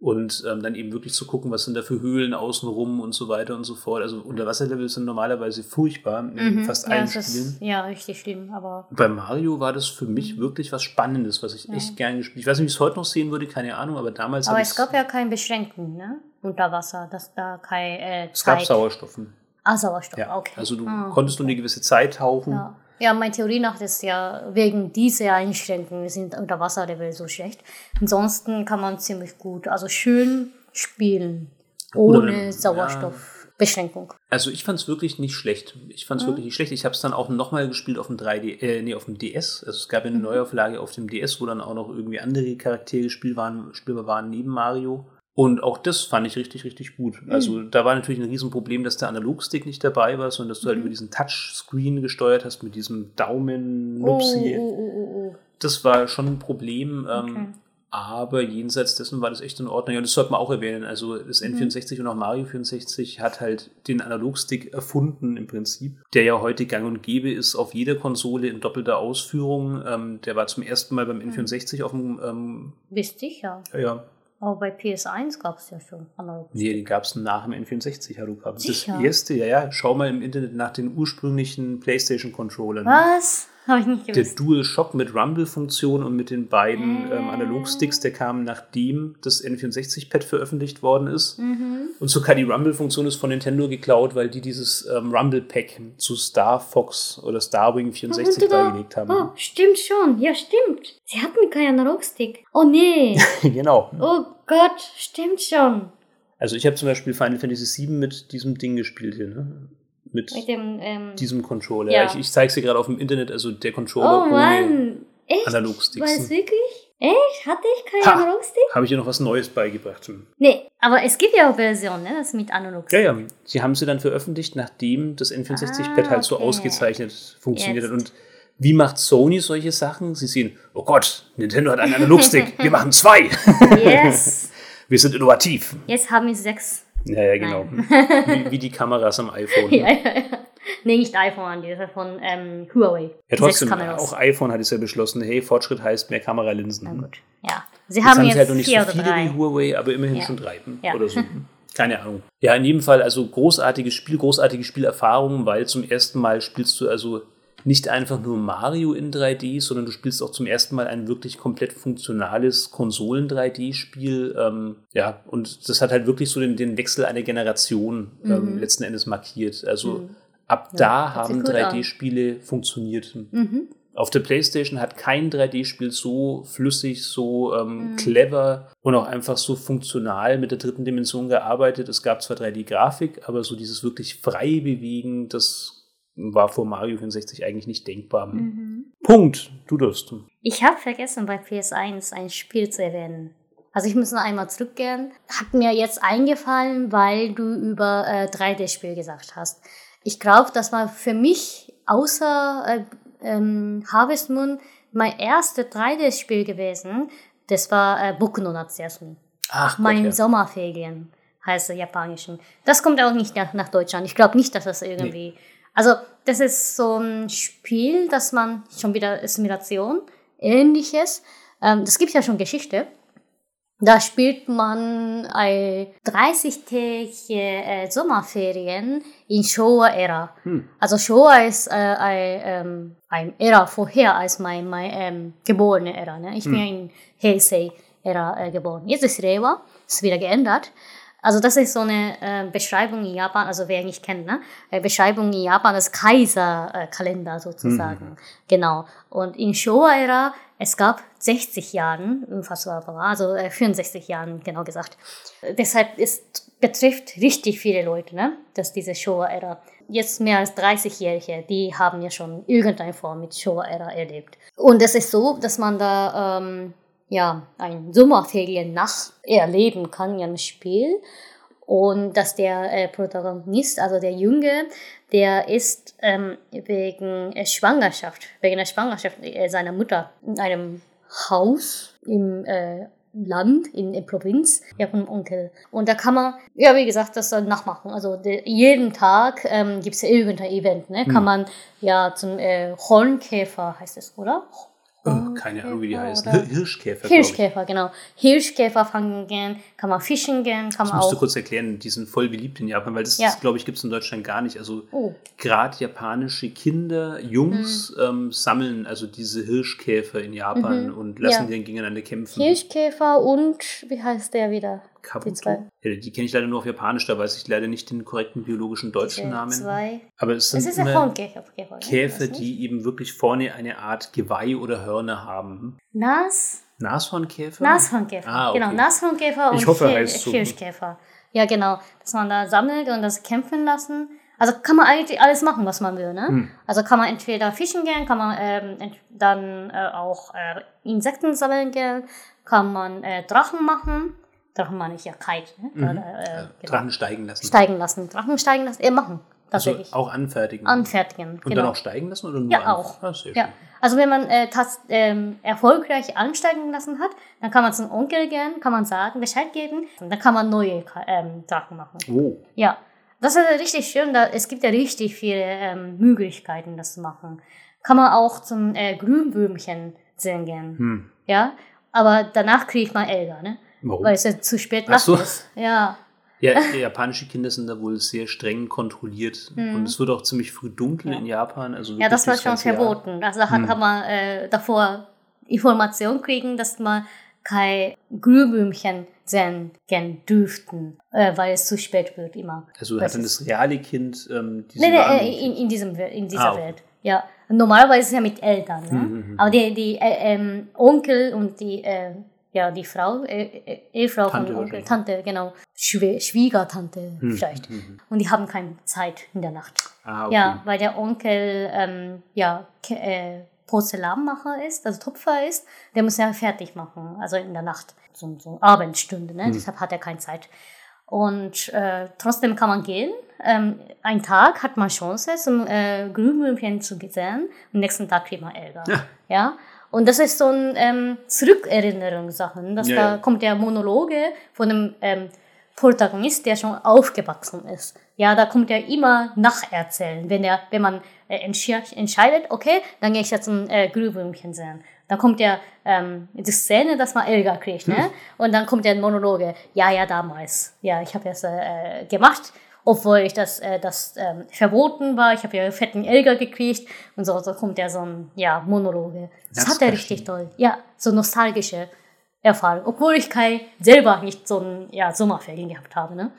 und ähm, dann eben wirklich zu gucken, was sind da für Höhlen außenrum und so weiter und so fort. Also Unterwasserlevel sind normalerweise furchtbar in mhm, fast ja, allen Spielen. Ist, ja, richtig schlimm, aber. Bei Mario war das für mich wirklich was Spannendes, was ich ja. echt gerne gespielt Ich weiß nicht, wie ich es heute noch sehen würde, keine Ahnung, aber damals. Aber es gab ja keine Beschränkungen, ne? Unter Wasser, dass da kein. Äh, es gab Sauerstoffen. Ah, Sauerstoff, ja. okay. Also du ah, konntest nur eine gewisse Zeit tauchen. Ja. Ja, meine Theorie nach ist ja, wegen dieser Einschränkungen sind Unterwasserlevel so schlecht. Ansonsten kann man ziemlich gut, also schön spielen, ohne Sauerstoffbeschränkung. Ja. Also ich fand es wirklich nicht schlecht. Ich fand es mhm. wirklich nicht schlecht. Ich habe es dann auch nochmal gespielt auf dem 3D, äh, nee, auf dem DS. Also es gab ja eine mhm. Neuauflage auf dem DS, wo dann auch noch irgendwie andere Charaktere spielbar waren, spielbar waren neben Mario. Und auch das fand ich richtig, richtig gut. Also mhm. da war natürlich ein Riesenproblem, dass der Analogstick nicht dabei war, sondern dass du halt mhm. über diesen Touchscreen gesteuert hast mit diesem Daumen-Nupsi. Oh, oh, oh, oh, das war schon ein Problem. Ähm, okay. aber jenseits dessen war das echt in Ordnung. Ja, das sollte man auch erwähnen. Also das N64 mhm. und auch Mario 64 hat halt den Analogstick erfunden im Prinzip, der ja heute gang und gäbe ist auf jeder Konsole in doppelter Ausführung. Ähm, der war zum ersten Mal beim mhm. N64 auf dem... Ähm, Wichtig, ja. Ja, aber bei PS1 gab es ja schon analog. Nee, den gab es nach dem N64 Haruka. Das erste, ja, ja. Schau mal im Internet nach den ursprünglichen PlayStation-Controllern. Was? Habe ich nicht gewusst. Der Dual Shock mit Rumble-Funktion und mit den beiden äh. ähm, Analogsticks, der kam nachdem das N64-Pad veröffentlicht worden ist. Mhm. Und sogar die Rumble-Funktion ist von Nintendo geklaut, weil die dieses ähm, Rumble-Pack zu Star Fox oder Starwing 64 beigelegt haben. Oh, stimmt schon. Ja, stimmt. Sie hatten keinen Analogstick. Oh nee. genau. Oh Gott, stimmt schon. Also ich habe zum Beispiel Final Fantasy VII mit diesem Ding gespielt hier, ne? mit, mit dem, ähm, diesem Controller. Ja. Ich, ich zeige es dir gerade auf dem Internet, also der Controller oh, Mann. Echt? Analogsticks. Was, wirklich? Echt? Hatte ich keinen Analogstick? Habe ich dir noch was Neues beigebracht. Nee, aber es gibt ja auch Versionen, ne, das mit Analogstick. Ja, ja. Sie haben sie dann veröffentlicht, nachdem das N64-Pad ah, halt so ausgezeichnet funktioniert hat. Und wie macht Sony solche Sachen? Sie sehen, oh Gott, Nintendo hat einen Analogstick, wir machen zwei. Yes. wir sind innovativ. Jetzt haben wir sechs. Ja, ja, genau. wie, wie, die Kameras am iPhone. Ne? ja, ja, ja. Nee, nicht iPhone, die ist ja von ähm, Huawei. Ja, trotzdem, auch iPhone hat es ja beschlossen, hey, Fortschritt heißt mehr Kameralinsen. Na gut, ja. Sie jetzt haben jetzt, jetzt halt noch nicht so viele wie Huawei, aber immerhin ja. schon drei ja. oder so. Keine Ahnung. Ja, in jedem Fall also großartiges Spiel, großartige Spielerfahrung, weil zum ersten Mal spielst du also nicht einfach nur Mario in 3D, sondern du spielst auch zum ersten Mal ein wirklich komplett funktionales Konsolen-3D-Spiel. Ähm, ja, und das hat halt wirklich so den, den Wechsel einer Generation ähm, mhm. letzten Endes markiert. Also mhm. ab ja, da haben 3D-Spiele funktioniert. Mhm. Auf der PlayStation hat kein 3D-Spiel so flüssig, so ähm, mhm. clever und auch einfach so funktional mit der dritten Dimension gearbeitet. Es gab zwar 3D-Grafik, aber so dieses wirklich frei bewegen, das war vor Mario 64 eigentlich nicht denkbar. Mhm. Punkt. Du darfst. Ich habe vergessen, bei PS1 ein Spiel zu erwähnen. Also ich muss noch einmal zurückgehen. Hat mir jetzt eingefallen, weil du über äh, 3D-Spiel gesagt hast. Ich glaube, das war für mich außer äh, ähm, Harvest Moon mein erstes 3D-Spiel gewesen. Das war äh, Boku no Natsuyasumi. Ach, mein ja. Sommerferien heißt der japanischen. Das kommt auch nicht nach, nach Deutschland. Ich glaube nicht, dass das irgendwie nee. Also das ist so ein Spiel, dass man schon wieder Simulation, ähnliches. Ähm, das gibt ja schon Geschichte. Da spielt man ein 30-tägige äh, Sommerferien in Showa-Ära. Hm. Also Showa ist äh, ein, ähm, ein Ära vorher als mein, mein ähm, geborene Ära. Ne? Ich hm. bin in Heisei-Ära äh, geboren. Jetzt ist Rewa, ist wieder geändert. Also das ist so eine äh, Beschreibung in Japan, also wer nicht kennt, ne? Äh, Beschreibung in Japan des Kaiserkalender sozusagen. Mhm. Genau. Und in Showa-Ära, es gab 60 Jahren, also äh, 64 Jahren genau gesagt. Deshalb ist, betrifft richtig viele Leute, ne? Dass diese Showa-Ära. Jetzt mehr als 30-Jährige, die haben ja schon irgendeine Form mit Showa-Ära erlebt. Und es ist so, dass man da ähm, ja ein Sommerferien nach erleben kann in einem Spiel und dass der äh, Protagonist, also der Junge, der ist ähm, wegen äh, Schwangerschaft, wegen der Schwangerschaft äh, seiner Mutter in einem Haus im äh, Land, in der Provinz, ja, von Onkel. Und da kann man, ja, wie gesagt, das dann nachmachen. Also de, jeden Tag ähm, gibt es ja irgendein Event, ne? Kann hm. man ja zum äh, Hornkäfer, heißt es, oder? Oh, keine Ahnung, wie die heißen. Hirschkäfer. Hirschkäfer, genau. Hirschkäfer fangen gehen, kann man fischen gehen, kann das man musst auch. du kurz erklären, die sind voll beliebt in Japan, weil das, ja. glaube ich, gibt es in Deutschland gar nicht. Also oh. gerade japanische Kinder, Jungs mhm. ähm, sammeln also diese Hirschkäfer in Japan mhm. und lassen ja. die dann gegeneinander kämpfen. Hirschkäfer und wie heißt der wieder? Kabuto? Die, die kenne ich leider nur auf Japanisch, da weiß ich leider nicht den korrekten biologischen deutschen Namen. Zwei. Aber es sind es Käfer, Käfer die eben wirklich vorne eine Art Geweih oder Hörner haben. Nas? Nashornkäfer? Nashornkäfer, ah, okay. genau. Nashornkäfer und ich hoffe, heißt Hirschkäfer. Ja, genau. Dass man da sammelt und das kämpfen lassen. Also kann man eigentlich alles machen, was man will. Ne? Hm. Also kann man entweder fischen gehen, kann man ähm, dann äh, auch äh, Insekten sammeln gehen, kann man äh, Drachen machen Drachen meine ich ja Kite. Ne? Mhm. Oder, äh, genau. Drachen steigen lassen. Steigen lassen. Drachen steigen lassen. Äh, machen. Tatsächlich. Also auch anfertigen. Anfertigen. Und genau. dann auch steigen lassen oder nur Ja, auch. Ah, ja. Also wenn man äh, das, ähm, erfolgreich ansteigen lassen hat, dann kann man zum Onkel gehen, kann man sagen, Bescheid geben, und dann kann man neue ähm, Drachen machen. Oh. Ja. Das ist richtig schön. Da, es gibt ja richtig viele ähm, Möglichkeiten, das zu machen. Kann man auch zum äh, Grünböhmchen sehen gehen. Hm. Ja. Aber danach kriegt man Ärger, ne? Warum? Weil es ja zu spät nachts so. ist. Ja. Ja, japanische Kinder sind da wohl sehr streng kontrolliert. Mhm. Und es wird auch ziemlich früh dunkel ja. in Japan. Also ja, das war schon verboten. Also da hat, mhm. hat man äh, davor Informationen kriegen, dass man kein Glühbirnchen sehen dürften, äh, weil es zu spät wird immer. Also hat dann das reale Kind ähm, diese nee, nee, äh, in, in, diesem, in dieser ah, okay. Welt. Ja, normalerweise ist es ja mit Eltern. Ne? Mhm, Aber die, die äh, ähm, Onkel und die äh, ja, die Frau, äh, äh, Ehefrau Tante von Onkel, Tante, genau, Schw Schwiegertante hm. vielleicht. Hm. Und die haben keine Zeit in der Nacht. Ah, okay. Ja, weil der Onkel, ähm, ja, äh, Porzellanmacher ist, also Tupfer ist, der muss ja fertig machen, also in der Nacht, so, so Abendstunde, ne? Hm. deshalb hat er keine Zeit. Und äh, trotzdem kann man gehen. Ähm, ein Tag hat man Chance, zum äh, Glühwürmchen zu sehen. Am nächsten Tag kriegt man Ärger. Ja. ja? Und das ist so ein ähm, Zurückerinnerungssachen. Dass ja, da kommt der Monologe von einem ähm, Protagonist, der schon aufgewachsen ist. Ja, da kommt er immer nacherzählen, wenn er, wenn man äh, entscheidet, okay, dann gehe ich jetzt ein äh, Glühwürmchen sehen. Dann kommt der ähm, die Szene, dass man Elga kriegt, ne? Hm. Und dann kommt der Monologe, ja, ja, damals. Ja, ich habe das äh, gemacht obwohl ich das, äh, das ähm, verboten war. Ich habe ja fetten Elger gekriegt und so, so kommt ja so ein ja, Monologe. Das, das hat er richtig toll. Ja, so nostalgische Erfahrung. Obwohl ich kein, selber nicht so ein ja, Sommerferien gehabt habe. Ne?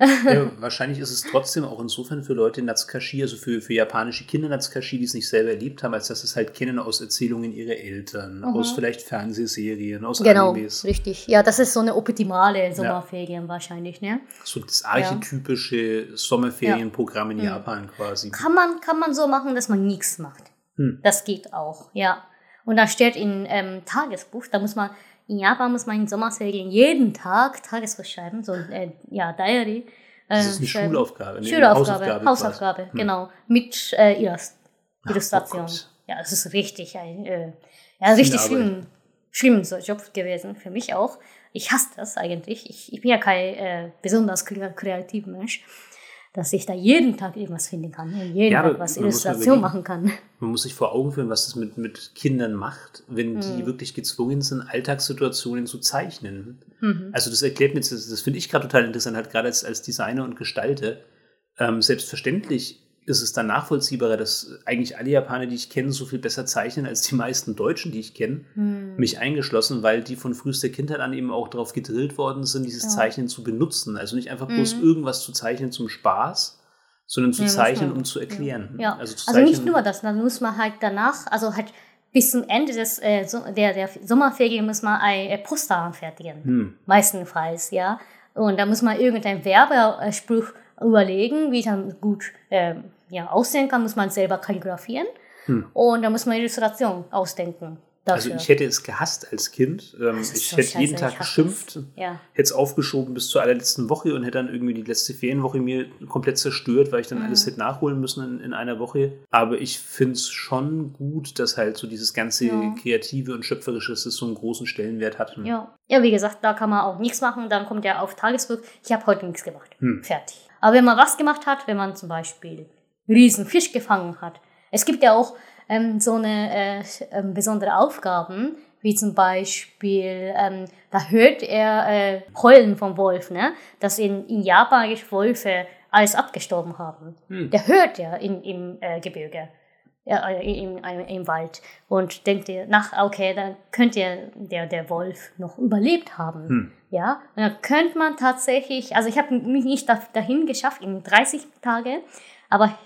Ja, wahrscheinlich ist es trotzdem auch insofern für Leute Natsukashi, also für, für japanische Kinder Natsukashi, die es nicht selber erlebt haben, als dass es halt kennen aus Erzählungen ihrer Eltern, mhm. aus vielleicht Fernsehserien, aus genau, Animes. richtig. Ja, das ist so eine optimale Sommerferien ja. wahrscheinlich, ne? So das archetypische ja. Sommerferienprogramm in mhm. Japan quasi. Kann man, kann man so machen, dass man nichts macht. Hm. Das geht auch, ja. Und da steht in ähm, Tagesbuch, da muss man in Japan muss man in Sommerferien jeden Tag Tagesbuch schreiben, so äh, ja, Diary. Äh, das ist eine schreiben. Schulaufgabe. Eine Schulaufgabe, Hausaufgabe, Hausaufgabe hm. genau. Mit äh, Illust Illustration. Oh ja, es ist richtig ein, äh, ja, richtig schlimm, schlimm so Job gewesen, für mich auch. Ich hasse das eigentlich. Ich, ich bin ja kein äh, besonders kreativer Mensch dass ich da jeden Tag irgendwas finden kann, jeden ja, Tag was Illustration machen kann. Man muss sich vor Augen führen, was das mit, mit Kindern macht, wenn mhm. die wirklich gezwungen sind, Alltagssituationen zu zeichnen. Mhm. Also das erklärt mir, das, das finde ich gerade total interessant, halt gerade als, als Designer und Gestalter. Ähm, selbstverständlich ist es dann nachvollziehbarer, dass eigentlich alle Japaner, die ich kenne, so viel besser zeichnen als die meisten Deutschen, die ich kenne, Hm. mich eingeschlossen, weil die von frühester Kindheit an eben auch darauf gedrillt worden sind, dieses Ja. Zeichnen zu benutzen. Also nicht einfach bloß Mhm. irgendwas zu zeichnen zum Spaß, sondern zu Ja, zeichnen, um zu erklären. Ja, Also, zu also nicht nur das, dann muss man halt danach, also halt bis zum Ende des, äh, der, der Sommerferien muss man ein äh, Poster anfertigen. Hm. Meistenfalls, ja. Und da muss man irgendeinen Werbespruch überlegen, wie dann gut ähm, ja, aussehen kann, muss man selber kalligrafieren. Hm. Und da muss man Illustration ausdenken. Also Dafür. ich hätte es gehasst als Kind. Ähm, Das ich hätte scheiße, jeden Tag geschimpft, ja. hätte es aufgeschoben bis zur allerletzten Woche und hätte dann irgendwie die letzte Ferienwoche mir komplett zerstört, weil ich dann Mhm. alles hätte nachholen müssen in, in einer Woche. Aber ich finde es schon gut, dass halt so dieses ganze Ja. Kreative und Schöpferische, dass es so einen großen Stellenwert hat. Ja. ja, wie gesagt, da kann man auch nichts machen. Dann kommt ja auf Tagesbuch, ich habe heute nichts gemacht. Hm. Fertig. Aber wenn man was gemacht hat, wenn man zum Beispiel riesen Fisch gefangen hat. Es gibt ja auch ähm, so eine äh, ähm, besondere Aufgaben, wie zum Beispiel, ähm, da hört er äh, Heulen vom Wolf, ne? dass in, in Japan Wölfe alles abgestorben haben. Hm. Der hört ja in, im äh, Gebirge, im, im, im Wald und denkt dir nach, okay, dann könnte der, der Wolf noch überlebt haben. Hm. Ja, und dann könnte man tatsächlich, also ich habe mich nicht da, dahin geschafft in 30 Tage, aber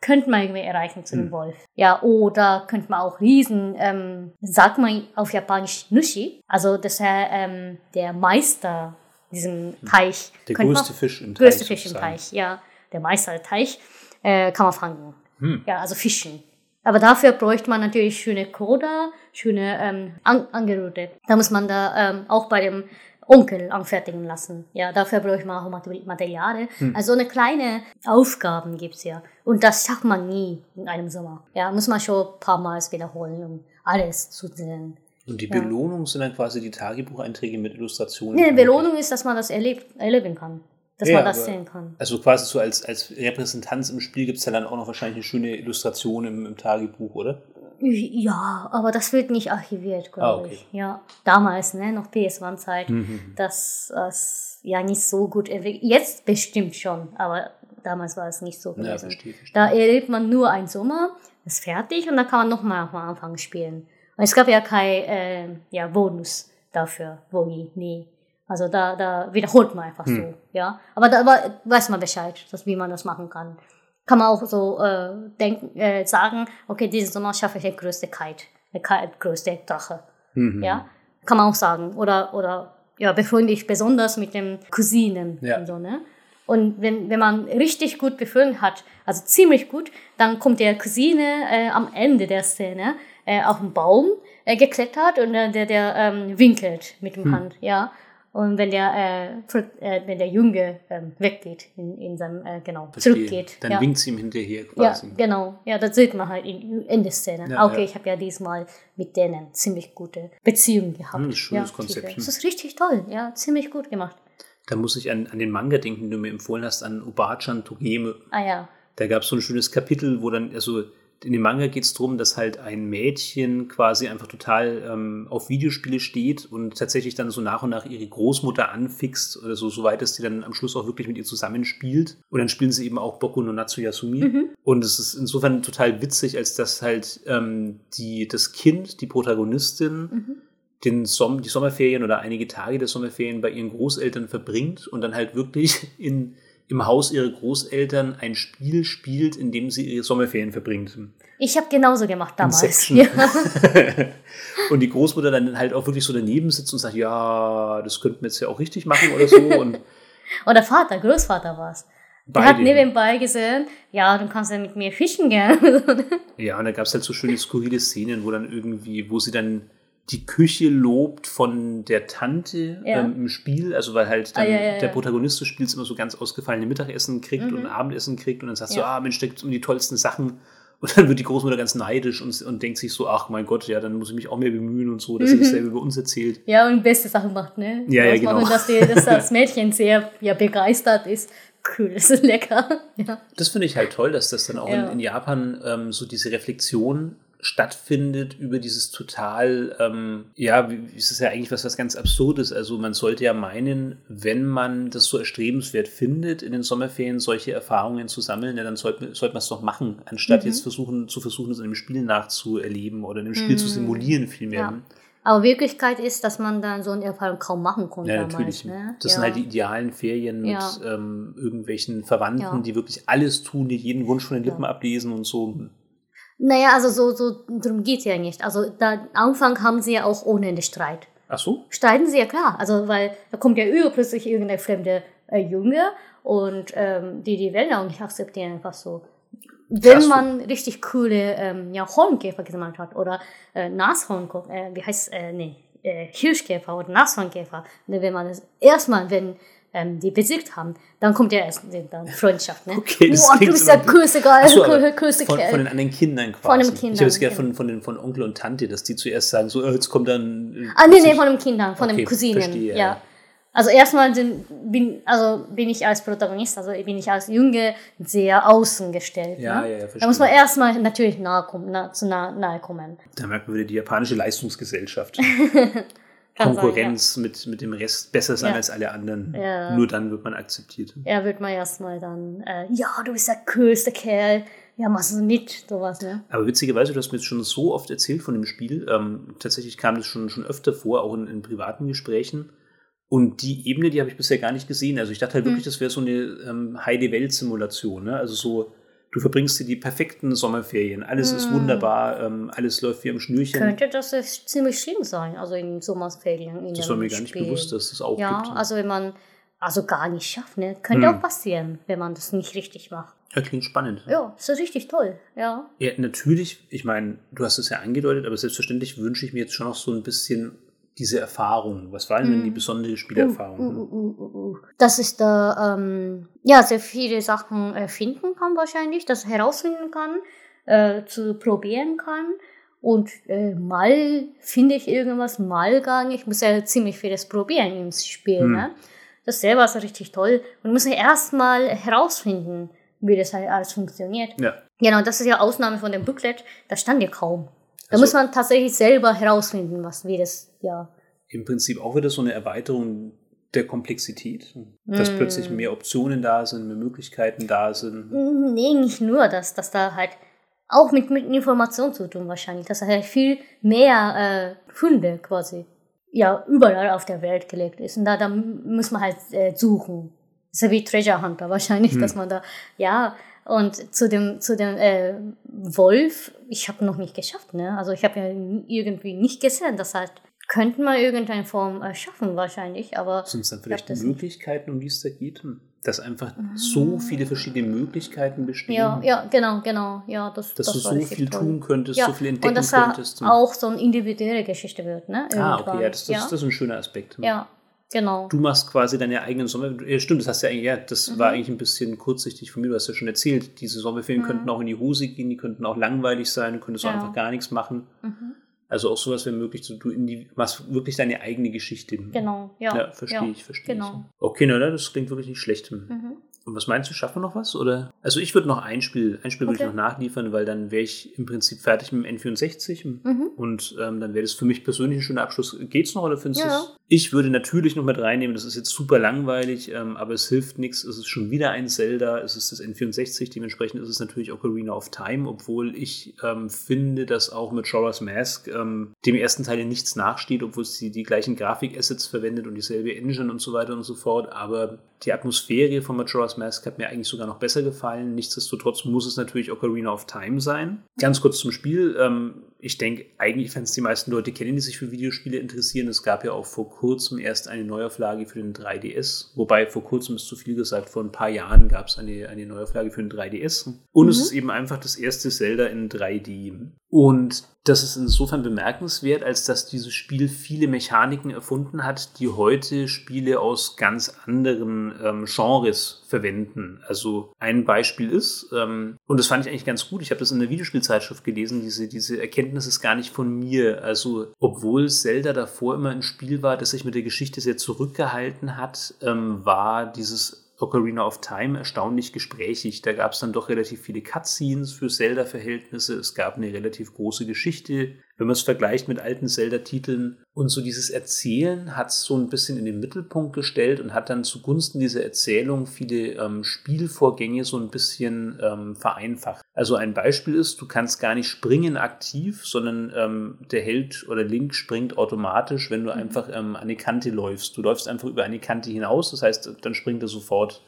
könnte man irgendwie erreichen zu dem Hm. Wolf. Ja, oder könnte man auch riesen, ähm, sagt man auf Japanisch Nushi, also das ist ähm, der Meister diesem Teich. Der könnte größte man, Fisch im Teich. größte Fisch im. Teich, ja, der Meister der Teich, äh, kann man fangen. Hm. Ja, also fischen. Aber dafür bräuchte man natürlich schöne Koda, schöne ähm, An Angerührte. Da muss man da ähm, auch bei dem Onkel anfertigen lassen. Ja, dafür bräuchte man auch Mate- Materialien. Hm. Also eine kleine Aufgaben gibt's ja. Und das schafft man nie in einem Sommer. Ja, muss man schon ein paar Mal wiederholen, um alles zu sehen. Und die Ja. Belohnung sind dann quasi die Tagebucheinträge mit Illustrationen. Nee, Belohnung ist, dass man das erlebt, erleben kann. Dass Ja, man das aber- sehen kann. Also quasi so als, als Repräsentanz im Spiel gibt es ja dann auch noch wahrscheinlich eine schöne Illustration im, im Tagebuch, oder? Ja, aber das wird nicht archiviert, glaube Ah, okay. ich. Ja, damals, ne, noch PS1-Zeit, Mhm. das ist ja nicht so gut entwickelt. Jetzt bestimmt schon, aber damals war es nicht so Ja, gewesen. verstehe, verstehe. da erlebt man nur einen Sommer, ist fertig und dann kann man nochmal am Anfang spielen. Und es gab ja kein äh, ja, Bonus dafür, Wogi, nee. Also da, da wiederholt man einfach Hm. so, ja. Aber da aber weiß man Bescheid, dass, wie man das machen kann. Kann man auch so äh, denken, äh, sagen, okay, diesen Sommer schaffe ich den größte Kite, den Kite, größte Drache. Mhm. Ja, kann man auch sagen. Oder, oder ja, befreunde ich besonders mit den Cousinen Ja. und so, ne? Und wenn, wenn man richtig gut befreundet hat, also ziemlich gut, dann kommt der Cousine äh, am Ende der Szene äh, auf den Baum äh, geklettert und äh, der, der ähm, winkelt mit dem Hm. Hand, ja. Und wenn der, äh, äh, wenn der Junge ähm, weggeht, in, in seinem, äh, genau, Verstehe. zurückgeht. Dann ja. winkt sie ihm hinterher Ja, quasi. genau. Ja, das sieht man halt in, in der Szene. Ja, okay, ja. ich habe ja diesmal mit denen ziemlich gute Beziehungen gehabt. Hm, schönes ja, Konzept. Das ist richtig toll. Ja, ziemlich gut gemacht. Da muss ich an, an den Manga denken, den du mir empfohlen hast, an Obachan Togeme. Ah ja. Da gab es so ein schönes Kapitel, wo dann, also in dem Manga geht es darum, dass halt ein Mädchen quasi einfach total ähm, auf Videospiele steht und tatsächlich dann so nach und nach ihre Großmutter anfixt oder so, so weit, dass die dann am Schluss auch wirklich mit ihr zusammenspielt. Und dann spielen sie eben auch Boku no Natsuyasumi. Mhm. Und es ist insofern total witzig, als dass halt ähm, die, das Kind, die Protagonistin, Mhm. den Som die Sommerferien oder einige Tage der Sommerferien bei ihren Großeltern verbringt und dann halt wirklich in, im Haus ihrer Großeltern ein Spiel spielt, in dem sie ihre Sommerferien verbringt. Ich habe genauso gemacht damals. Ja. und die Großmutter dann halt auch wirklich so daneben sitzt und sagt, ja, das könnten wir jetzt ja auch richtig machen oder so. Und Oder Vater, Großvater war's. Der beide. hat nebenbei gesehen, ja, du kannst ja mit mir fischen gehen. Ja, und da gab es halt so schöne skurrile Szenen, wo dann irgendwie, wo sie dann die Küche lobt von der Tante Ja. ähm, im Spiel, also weil halt dann Ah, ja, ja, der. Protagonist des Spiels immer so ganz ausgefallene Mittagessen kriegt Mhm. und Abendessen kriegt und dann sagst du, ah Mensch, da gibt's immer die tollsten Sachen und dann wird die Großmutter ganz neidisch und, und denkt sich so, ach mein Gott, ja, dann muss ich mich auch mehr bemühen und so, dass sie Mhm. dasselbe über uns erzählt. ja, und beste Sachen macht, ne? Ja, ja, Was machen, genau. Dass, die, dass das Mädchen sehr ja, begeistert ist. Cool, das ist lecker. Ja. Das finde ich halt toll, dass das dann auch Ja. in, in Japan ähm, so diese Reflexion stattfindet über dieses total, ähm, ja, es ist ja eigentlich was, was ganz Absurdes. Also man sollte ja meinen, wenn man das so erstrebenswert findet, in den Sommerferien solche Erfahrungen zu sammeln, ja, dann sollte, sollte man es doch machen, anstatt mhm. jetzt versuchen, zu versuchen, es in einem Spiel nachzuerleben oder in einem Spiel mhm. zu simulieren vielmehr. Ja. Aber Wirklichkeit ist, dass man dann so eine Erfahrung kaum machen konnte. Ja, natürlich. Damals, ne? Das ja. sind halt die idealen Ferien ja. mit ähm, irgendwelchen Verwandten, ja. die wirklich alles tun, die jeden Wunsch von den Lippen ablesen und so. Naja, also so, so darum geht es ja nicht. Also da Anfang haben sie ja auch ohne Ende Streit. Ach so? Streiten sie ja klar. Also weil da kommt ja überplötzlich irgendein fremder äh, Junge und ähm, die, die werden auch nicht akzeptieren, einfach so wenn man richtig coole ähm, ja, Hornkäfer gesammelt hat oder äh, Nashornkäfer, äh, wie heißt äh, nee, äh, Hirschkäfer oder Nashornkäfer, ne, wenn man das erstmal, wenn ähm, die besiegt haben, dann kommt ja erst dann Freundschaft, ne? Okay, das Boah, du bist der größte geil, so, größte von, von den anderen Kindern quasi. Von den Kindern. Ich habe es gerne von, von, den, von Onkel und Tante, dass die zuerst sagen, so, äh, jetzt kommt dann. Äh, ah, nee, nee, von den Kindern, von okay, den Cousinen. Verstehe, ja. Also erstmal bin, also bin ich als Protagonist, also bin ich als Junge sehr außen gestellt. Ja, ne? ja, ja, verstehe. Da muss man erstmal natürlich nahe, kommen, nah, zu nahe, nahe kommen. Da merkt man wieder die japanische Leistungsgesellschaft. Konkurrenz sein, ja. mit, mit dem Rest besser sein ja. als alle anderen. Ja. Nur dann wird man akzeptiert. Ja, wird man erstmal dann, äh, ja, du bist der coolste Kerl. Ja, machst du nicht, sowas, ne? Aber witzigerweise, du hast mir jetzt schon so oft erzählt von dem Spiel. Ähm, tatsächlich kam das schon, schon öfter vor, auch in, in privaten Gesprächen. Und die Ebene, die habe ich bisher gar nicht gesehen. Also ich dachte halt mhm. wirklich, das wäre so eine ähm, Heide-Welt-Simulation. Ne? Also so, du verbringst dir die perfekten Sommerferien. Alles mhm. ist wunderbar, ähm, alles läuft wie am Schnürchen. Könnte das ziemlich schlimm sein, also in Sommerferien. In das war mir gar nicht bewusst, dass das auch ja, gibt. Ja, also wenn man also gar nicht schafft, ne? Könnte mhm. auch passieren, wenn man das nicht richtig macht. Ja, klingt spannend. Ja, ist richtig toll, ja. Ja, natürlich, ich meine, du hast es ja angedeutet, aber selbstverständlich wünsche ich mir jetzt schon noch so ein bisschen diese Erfahrung? Was waren denn die mm. besondere Spielerfahrung? Uh, uh, uh, Dass ich da ähm, ja, sehr viele Sachen erfinden kann wahrscheinlich, das herausfinden kann, äh, zu probieren kann. Und äh, mal finde ich irgendwas, mal gar nicht. Ich muss ja ziemlich vieles probieren im Spiel. Hm. Ne? Das selber ist richtig toll. Und muss ja erstmal herausfinden, wie das halt alles funktioniert. Ja. Genau, das ist ja Ausnahme von dem Booklet. Da stand ja kaum. Da also, muss man tatsächlich selber herausfinden, was wie das, ja. Im Prinzip auch wieder so eine Erweiterung der Komplexität, dass mm. plötzlich mehr Optionen da sind, mehr Möglichkeiten da sind. Mm, nee, nicht nur, dass, dass da halt auch mit, mit Information zu tun wahrscheinlich, dass da halt viel mehr äh, Funde quasi ja überall auf der Welt gelegt ist und da, da muss man halt äh, suchen. Das ist ja wie Treasure Hunter wahrscheinlich, hm. dass man da, ja, und zu dem, zu dem äh, Wolf, ich habe noch nicht geschafft, ne? Also ich habe ja irgendwie nicht gesehen. Das heißt, könnten wir irgendeine Form äh, schaffen wahrscheinlich, aber. Sind es dann vielleicht Möglichkeiten, um die es da geht? Dass einfach mhm. so viele verschiedene Möglichkeiten bestehen. Ja, ja, genau, genau. Ja, das, Dass das du so viel toll. tun könntest, ja. so viel entdecken und dass könntest. auch so eine individuelle Geschichte wird, ne? Irgendwann. Ah, okay, ja, das, das, ja. das ist ein schöner Aspekt. Ja, Genau. Du machst quasi deine eigenen Sommer. Ja, stimmt, das hast ja eigentlich, ja, das mhm. war eigentlich ein bisschen kurzsichtig von mir, du hast ja schon erzählt, diese Sommerferien mhm. könnten auch in die Hose gehen, die könnten auch langweilig sein, du könntest ja. auch einfach gar nichts machen. Mhm. Also auch sowas wäre möglich, du in die, machst wirklich deine eigene Geschichte. Genau, ja. Ja, verstehe ja. ich, verstehe genau. ich. Okay, na, das klingt wirklich nicht schlecht. Mhm. Und was meinst du, schaffen wir noch was? Oder? Also ich würde noch ein Spiel, ein Spiel okay. würde ich noch nachliefern, weil dann wäre ich im Prinzip fertig mit dem N64 mhm. und ähm, dann wäre das für mich persönlich ein schöner Abschluss. Geht's noch oder findest du ja. Ich würde natürlich noch mit reinnehmen, das ist jetzt super langweilig, ähm, aber es hilft nichts. Es ist schon wieder ein Zelda, es ist das N64, dementsprechend ist es natürlich Ocarina of Time, obwohl ich ähm, finde, dass auch mit Shorah's Mask ähm, dem ersten Teil nichts nachsteht, obwohl es die, die gleichen Grafikassets verwendet und dieselbe Engine und so weiter und so fort, aber die Atmosphäre von Majora's Mask hat mir eigentlich sogar noch besser gefallen. Nichtsdestotrotz muss es natürlich Ocarina of Time sein. Ganz kurz zum Spiel. Ähm, ich denke, eigentlich werden es die meisten Leute kennen, die sich für Videospiele interessieren. Es gab ja auch vor kurzem erst eine Neuauflage für den 3DS. Wobei vor kurzem ist zu viel gesagt, vor ein paar Jahren gab es eine, eine Neuauflage für den 3DS. Und mhm. es ist eben einfach das erste Zelda in 3D. Und das ist insofern bemerkenswert, als dass dieses Spiel viele Mechaniken erfunden hat, die heute Spiele aus ganz anderen ähm, Genres verwenden. Also ein Beispiel ist, ähm, und das fand ich eigentlich ganz gut, ich habe das in der Videospielzeitschrift gelesen, diese, diese Erkenntnis ist gar nicht von mir. Also obwohl Zelda davor immer ein Spiel war, das sich mit der Geschichte sehr zurückgehalten hat, ähm, war dieses Ocarina of Time erstaunlich gesprächig. Da gab es dann doch relativ viele Cutscenes für Zelda-Verhältnisse. Es gab eine relativ große Geschichte, wenn man es vergleicht mit alten Zelda-Titeln. Und so dieses Erzählen hat es so ein bisschen in den Mittelpunkt gestellt und hat dann zugunsten dieser Erzählung viele ähm, Spielvorgänge so ein bisschen ähm, vereinfacht. Also ein Beispiel ist, du kannst gar nicht springen aktiv, sondern ähm, der Held oder Link springt automatisch, wenn du mhm. einfach ähm, an eine Kante läufst. Du läufst einfach über eine Kante hinaus, das heißt, dann springt er sofort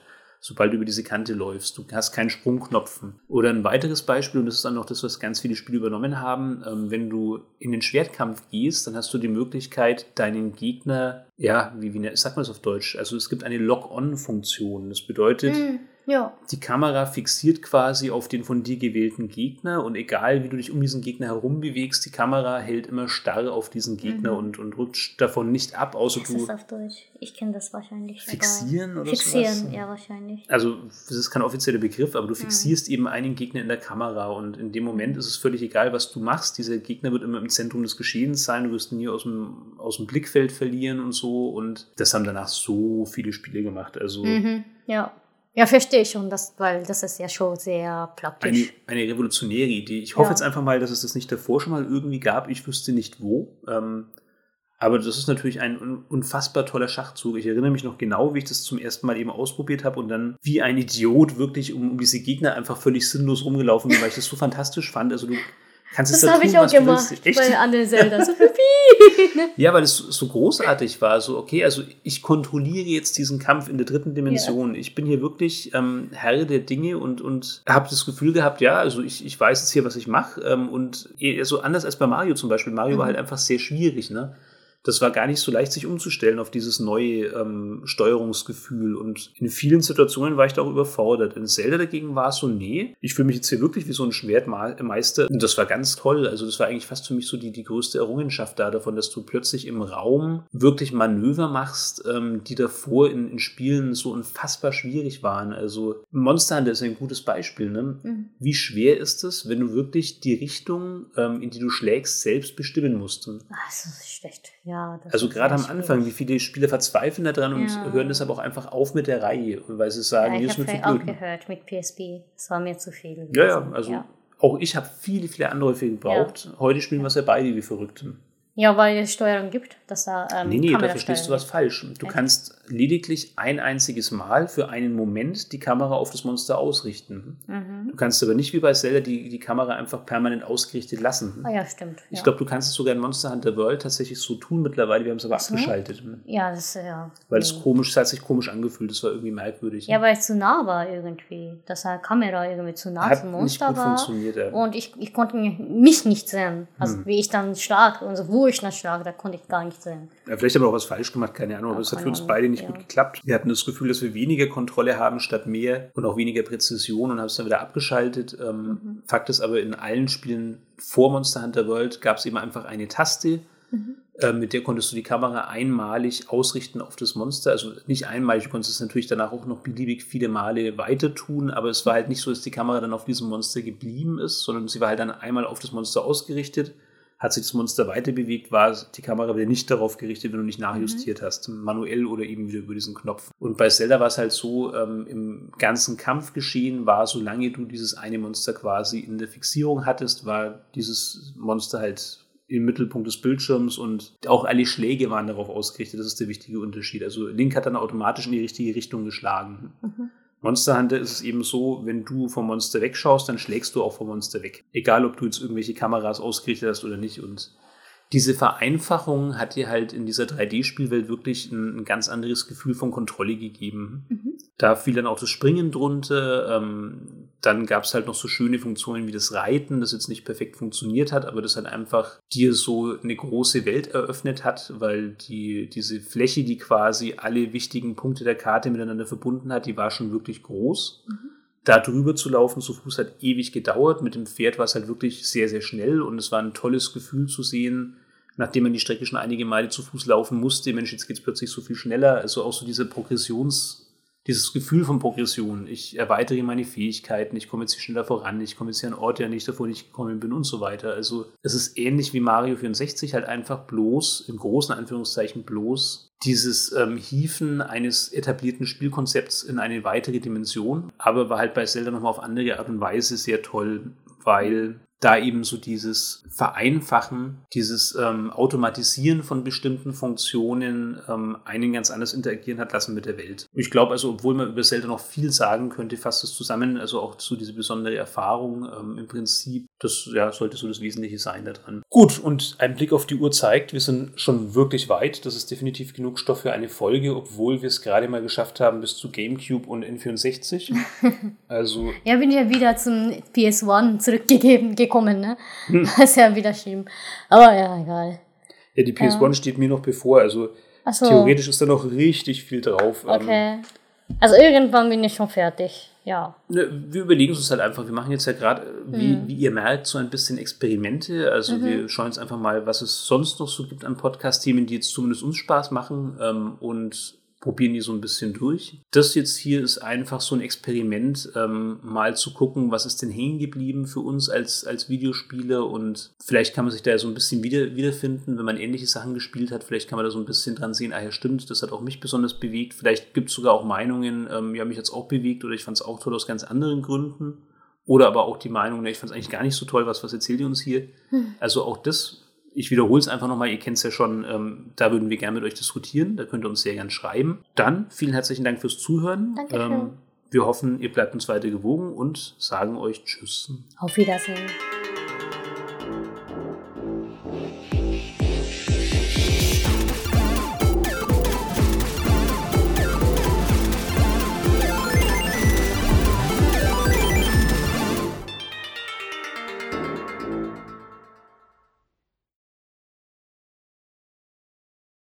sobald du über diese Kante läufst. Du hast keinen Sprungknopfen. Oder ein weiteres Beispiel, und das ist dann noch das, was ganz viele Spiele übernommen haben, ähm, wenn du in den Schwertkampf gehst, dann hast du die Möglichkeit, deinen Gegner, ja, wie, wie sagt man das auf Deutsch? Also es gibt eine Lock-on-Funktion. Das bedeutet, mm ja. Die Kamera fixiert quasi auf den von dir gewählten Gegner und egal wie du dich um diesen Gegner herum bewegst, die Kamera hält immer starr auf diesen Gegner mhm. und, und rutscht davon nicht ab, außer das du. ist auf Deutsch. Ich kenne das wahrscheinlich. Fixieren oder Fixieren, sowas? ja, wahrscheinlich. Also, das ist kein offizieller Begriff, aber du mhm. fixierst mhm. eben einen Gegner in der Kamera und in dem Moment ist es völlig egal, was du machst. Dieser Gegner wird immer im Zentrum des Geschehens sein, du wirst ihn nie aus dem, aus dem Blickfeld verlieren und so und das haben danach so viele Spiele gemacht. Also. Mhm. Ja. Ja, verstehe ich schon, das, weil das ist ja schon sehr praktisch. Eine, eine revolutionäre Idee. Ich hoffe ja. jetzt einfach mal, dass es das nicht davor schon mal irgendwie gab. Ich wüsste nicht wo. Ähm, aber das ist natürlich ein unfassbar toller Schachzug. Ich erinnere mich noch genau, wie ich das zum ersten Mal eben ausprobiert habe und dann wie ein Idiot wirklich um, um diese Gegner einfach völlig sinnlos rumgelaufen bin, weil ich das so fantastisch fand. Also du kannst das es habe ich auch gemacht bei Anne Zelda. So ja, weil es so großartig war. So, okay, also ich kontrolliere jetzt diesen Kampf in der dritten Dimension. Ja. Ich bin hier wirklich ähm, Herr der Dinge und, und habe das Gefühl gehabt, ja, also ich, ich weiß jetzt hier, was ich mache. Ähm, und so anders als bei Mario zum Beispiel. Mario mhm. war halt einfach sehr schwierig, ne? Das war gar nicht so leicht, sich umzustellen auf dieses neue ähm, Steuerungsgefühl. Und in vielen Situationen war ich da auch überfordert. In Zelda dagegen war es so, nee, ich fühle mich jetzt hier wirklich wie so ein Schwertmeister. Und das war ganz toll. Also das war eigentlich fast für mich so die, die größte Errungenschaft da davon, dass du plötzlich im Raum wirklich Manöver machst, ähm, die davor in, in Spielen so unfassbar schwierig waren. Also Monster Hunter ist ein gutes Beispiel. Ne? Mhm. Wie schwer ist es, wenn du wirklich die Richtung, ähm, in die du schlägst, selbst bestimmen musst? Ach, das ist schlecht. Ja. Ja, also gerade am Anfang, wie viele Spieler verzweifeln daran ja. und hören deshalb auch einfach auf mit der Reihe, weil sie sagen, ja, ich habe auch gehört mit PSP, es war mir zu viel. Ja, ja, also ja. auch ich habe viele, viele Anläufe gebraucht. Heute spielen wir es ja beide wie Verrückte. Ja, weil es Steuerung gibt, dass da. Ähm, nee, nee, da verstehst du was falsch. Du okay. kannst lediglich ein einziges Mal für einen Moment die Kamera auf das Monster ausrichten. Mhm. Du kannst aber nicht wie bei Zelda die, die Kamera einfach permanent ausgerichtet lassen. Ah, ja, stimmt. Ich ja. glaube, du kannst es sogar in Monster Hunter World tatsächlich so tun mittlerweile. Wir haben es aber abgeschaltet. Ja, das ist ja. Weil es komisch, es hat sich komisch angefühlt. Das war irgendwie merkwürdig. Ja, weil es zu nah war irgendwie. Dass die Kamera irgendwie zu nah hat zum Monster nicht gut war. Funktioniert, ja. Und ich, ich konnte mich nicht sehen. Also, mhm. wie ich dann stark und so, wo schlage, da konnte ich gar nicht sehen. Ja, vielleicht haben wir auch was falsch gemacht, keine Ahnung, aber es hat für uns beide nicht ja. gut geklappt. Wir hatten das Gefühl, dass wir weniger Kontrolle haben statt mehr und auch weniger Präzision und haben es dann wieder abgeschaltet. Ähm, mhm. Fakt ist aber, in allen Spielen vor Monster Hunter World gab es eben einfach eine Taste, mhm. äh, mit der konntest du die Kamera einmalig ausrichten auf das Monster. Also nicht einmalig, du konntest es natürlich danach auch noch beliebig viele Male weiter tun, aber es war halt nicht so, dass die Kamera dann auf diesem Monster geblieben ist, sondern sie war halt dann einmal auf das Monster ausgerichtet hat sich das Monster weiter bewegt, war die Kamera wieder nicht darauf gerichtet, wenn du nicht nachjustiert mhm. hast, manuell oder eben wieder über diesen Knopf. Und bei Zelda war es halt so, ähm, im ganzen Kampfgeschehen war, solange du dieses eine Monster quasi in der Fixierung hattest, war dieses Monster halt im Mittelpunkt des Bildschirms und auch alle Schläge waren darauf ausgerichtet. Das ist der wichtige Unterschied. Also Link hat dann automatisch in die richtige Richtung geschlagen. Mhm. Monster Hunter ist es eben so, wenn du vom Monster wegschaust, dann schlägst du auch vom Monster weg. Egal, ob du jetzt irgendwelche Kameras ausgerichtet hast oder nicht. Und diese Vereinfachung hat dir halt in dieser 3D-Spielwelt wirklich ein, ein, ganz anderes Gefühl von Kontrolle gegeben. Mhm. Da fiel dann auch das Springen drunter. Ähm, dann gab es halt noch so schöne Funktionen wie das Reiten, das jetzt nicht perfekt funktioniert hat, aber das halt einfach dir so eine große Welt eröffnet hat, weil die, diese Fläche, die quasi alle wichtigen Punkte der Karte miteinander verbunden hat, die war schon wirklich groß. Mhm. Da drüber zu laufen zu Fuß hat ewig gedauert. Mit dem Pferd war es halt wirklich sehr, sehr schnell und es war ein tolles Gefühl zu sehen, nachdem man die Strecke schon einige Male zu Fuß laufen musste, Mensch, jetzt geht es plötzlich so viel schneller. Also auch so diese Progressions- dieses Gefühl von Progression. Ich erweitere meine Fähigkeiten, ich komme jetzt hier schneller voran, ich komme jetzt hier an Orte, ja nicht davor ich gekommen bin und so weiter. Also es ist ähnlich wie Mario 64, halt einfach bloß, im großen Anführungszeichen bloß, dieses ähm, Hieven eines etablierten Spielkonzepts in eine weitere Dimension, aber war halt bei Zelda nochmal auf andere Art und Weise sehr toll, weil da eben so dieses Vereinfachen, dieses ähm, Automatisieren von bestimmten Funktionen ähm, einen ganz anders interagieren hat lassen mit der Welt. Ich glaube also, obwohl man über Zelda noch viel sagen könnte, fasst es zusammen, also auch so diese besondere Erfahrung ähm, im Prinzip, das ja, sollte so das Wesentliche sein daran. Gut, und ein Blick auf die Uhr zeigt, wir sind schon wirklich weit. Das ist definitiv genug Stoff für eine Folge, obwohl wir es gerade mal geschafft haben bis zu GameCube und N64. also. ja, bin ja wieder zum PS1 zurückgegeben gekommen gekommen, ne? Hm. Das ist ja wieder schlimm. Aber ja, egal. Ja, die PS1 ja. steht mir noch bevor, also so. theoretisch ist da noch richtig viel drauf. Ähm. Okay. Also irgendwann bin ich schon fertig, ja. Ne, wir überlegen uns halt einfach, wir machen jetzt ja gerade, wie, hm. wie ihr merkt, so ein bisschen Experimente. Also mhm. wir schauen uns einfach mal, was es sonst noch so gibt an Podcast-Themen, die jetzt zumindest uns Spaß machen ähm, und probieren die so ein bisschen durch. Das jetzt hier ist einfach so ein Experiment, ähm, mal zu gucken, was ist denn hängen geblieben für uns als, als Videospieler und vielleicht kann man sich da so ein bisschen wieder, wiederfinden, wenn man ähnliche Sachen gespielt hat. Vielleicht kann man da so ein bisschen dran sehen, ah ja, stimmt, das hat auch mich besonders bewegt. Vielleicht gibt es sogar auch Meinungen, ähm, ja, mich hat es auch bewegt oder ich fand es auch toll aus ganz anderen Gründen. Oder aber auch die Meinung, ne, ich fand es eigentlich gar nicht so toll, was, was erzählt ihr uns hier? Hm. Also auch das ich wiederhole es einfach nochmal, ihr kennt es ja schon, ähm, da würden wir gerne mit euch diskutieren, da könnt ihr uns sehr gerne schreiben. Dann vielen herzlichen Dank fürs Zuhören. Dankeschön. Ähm, wir hoffen, ihr bleibt uns weiter gewogen und sagen euch Tschüss. Auf Wiedersehen.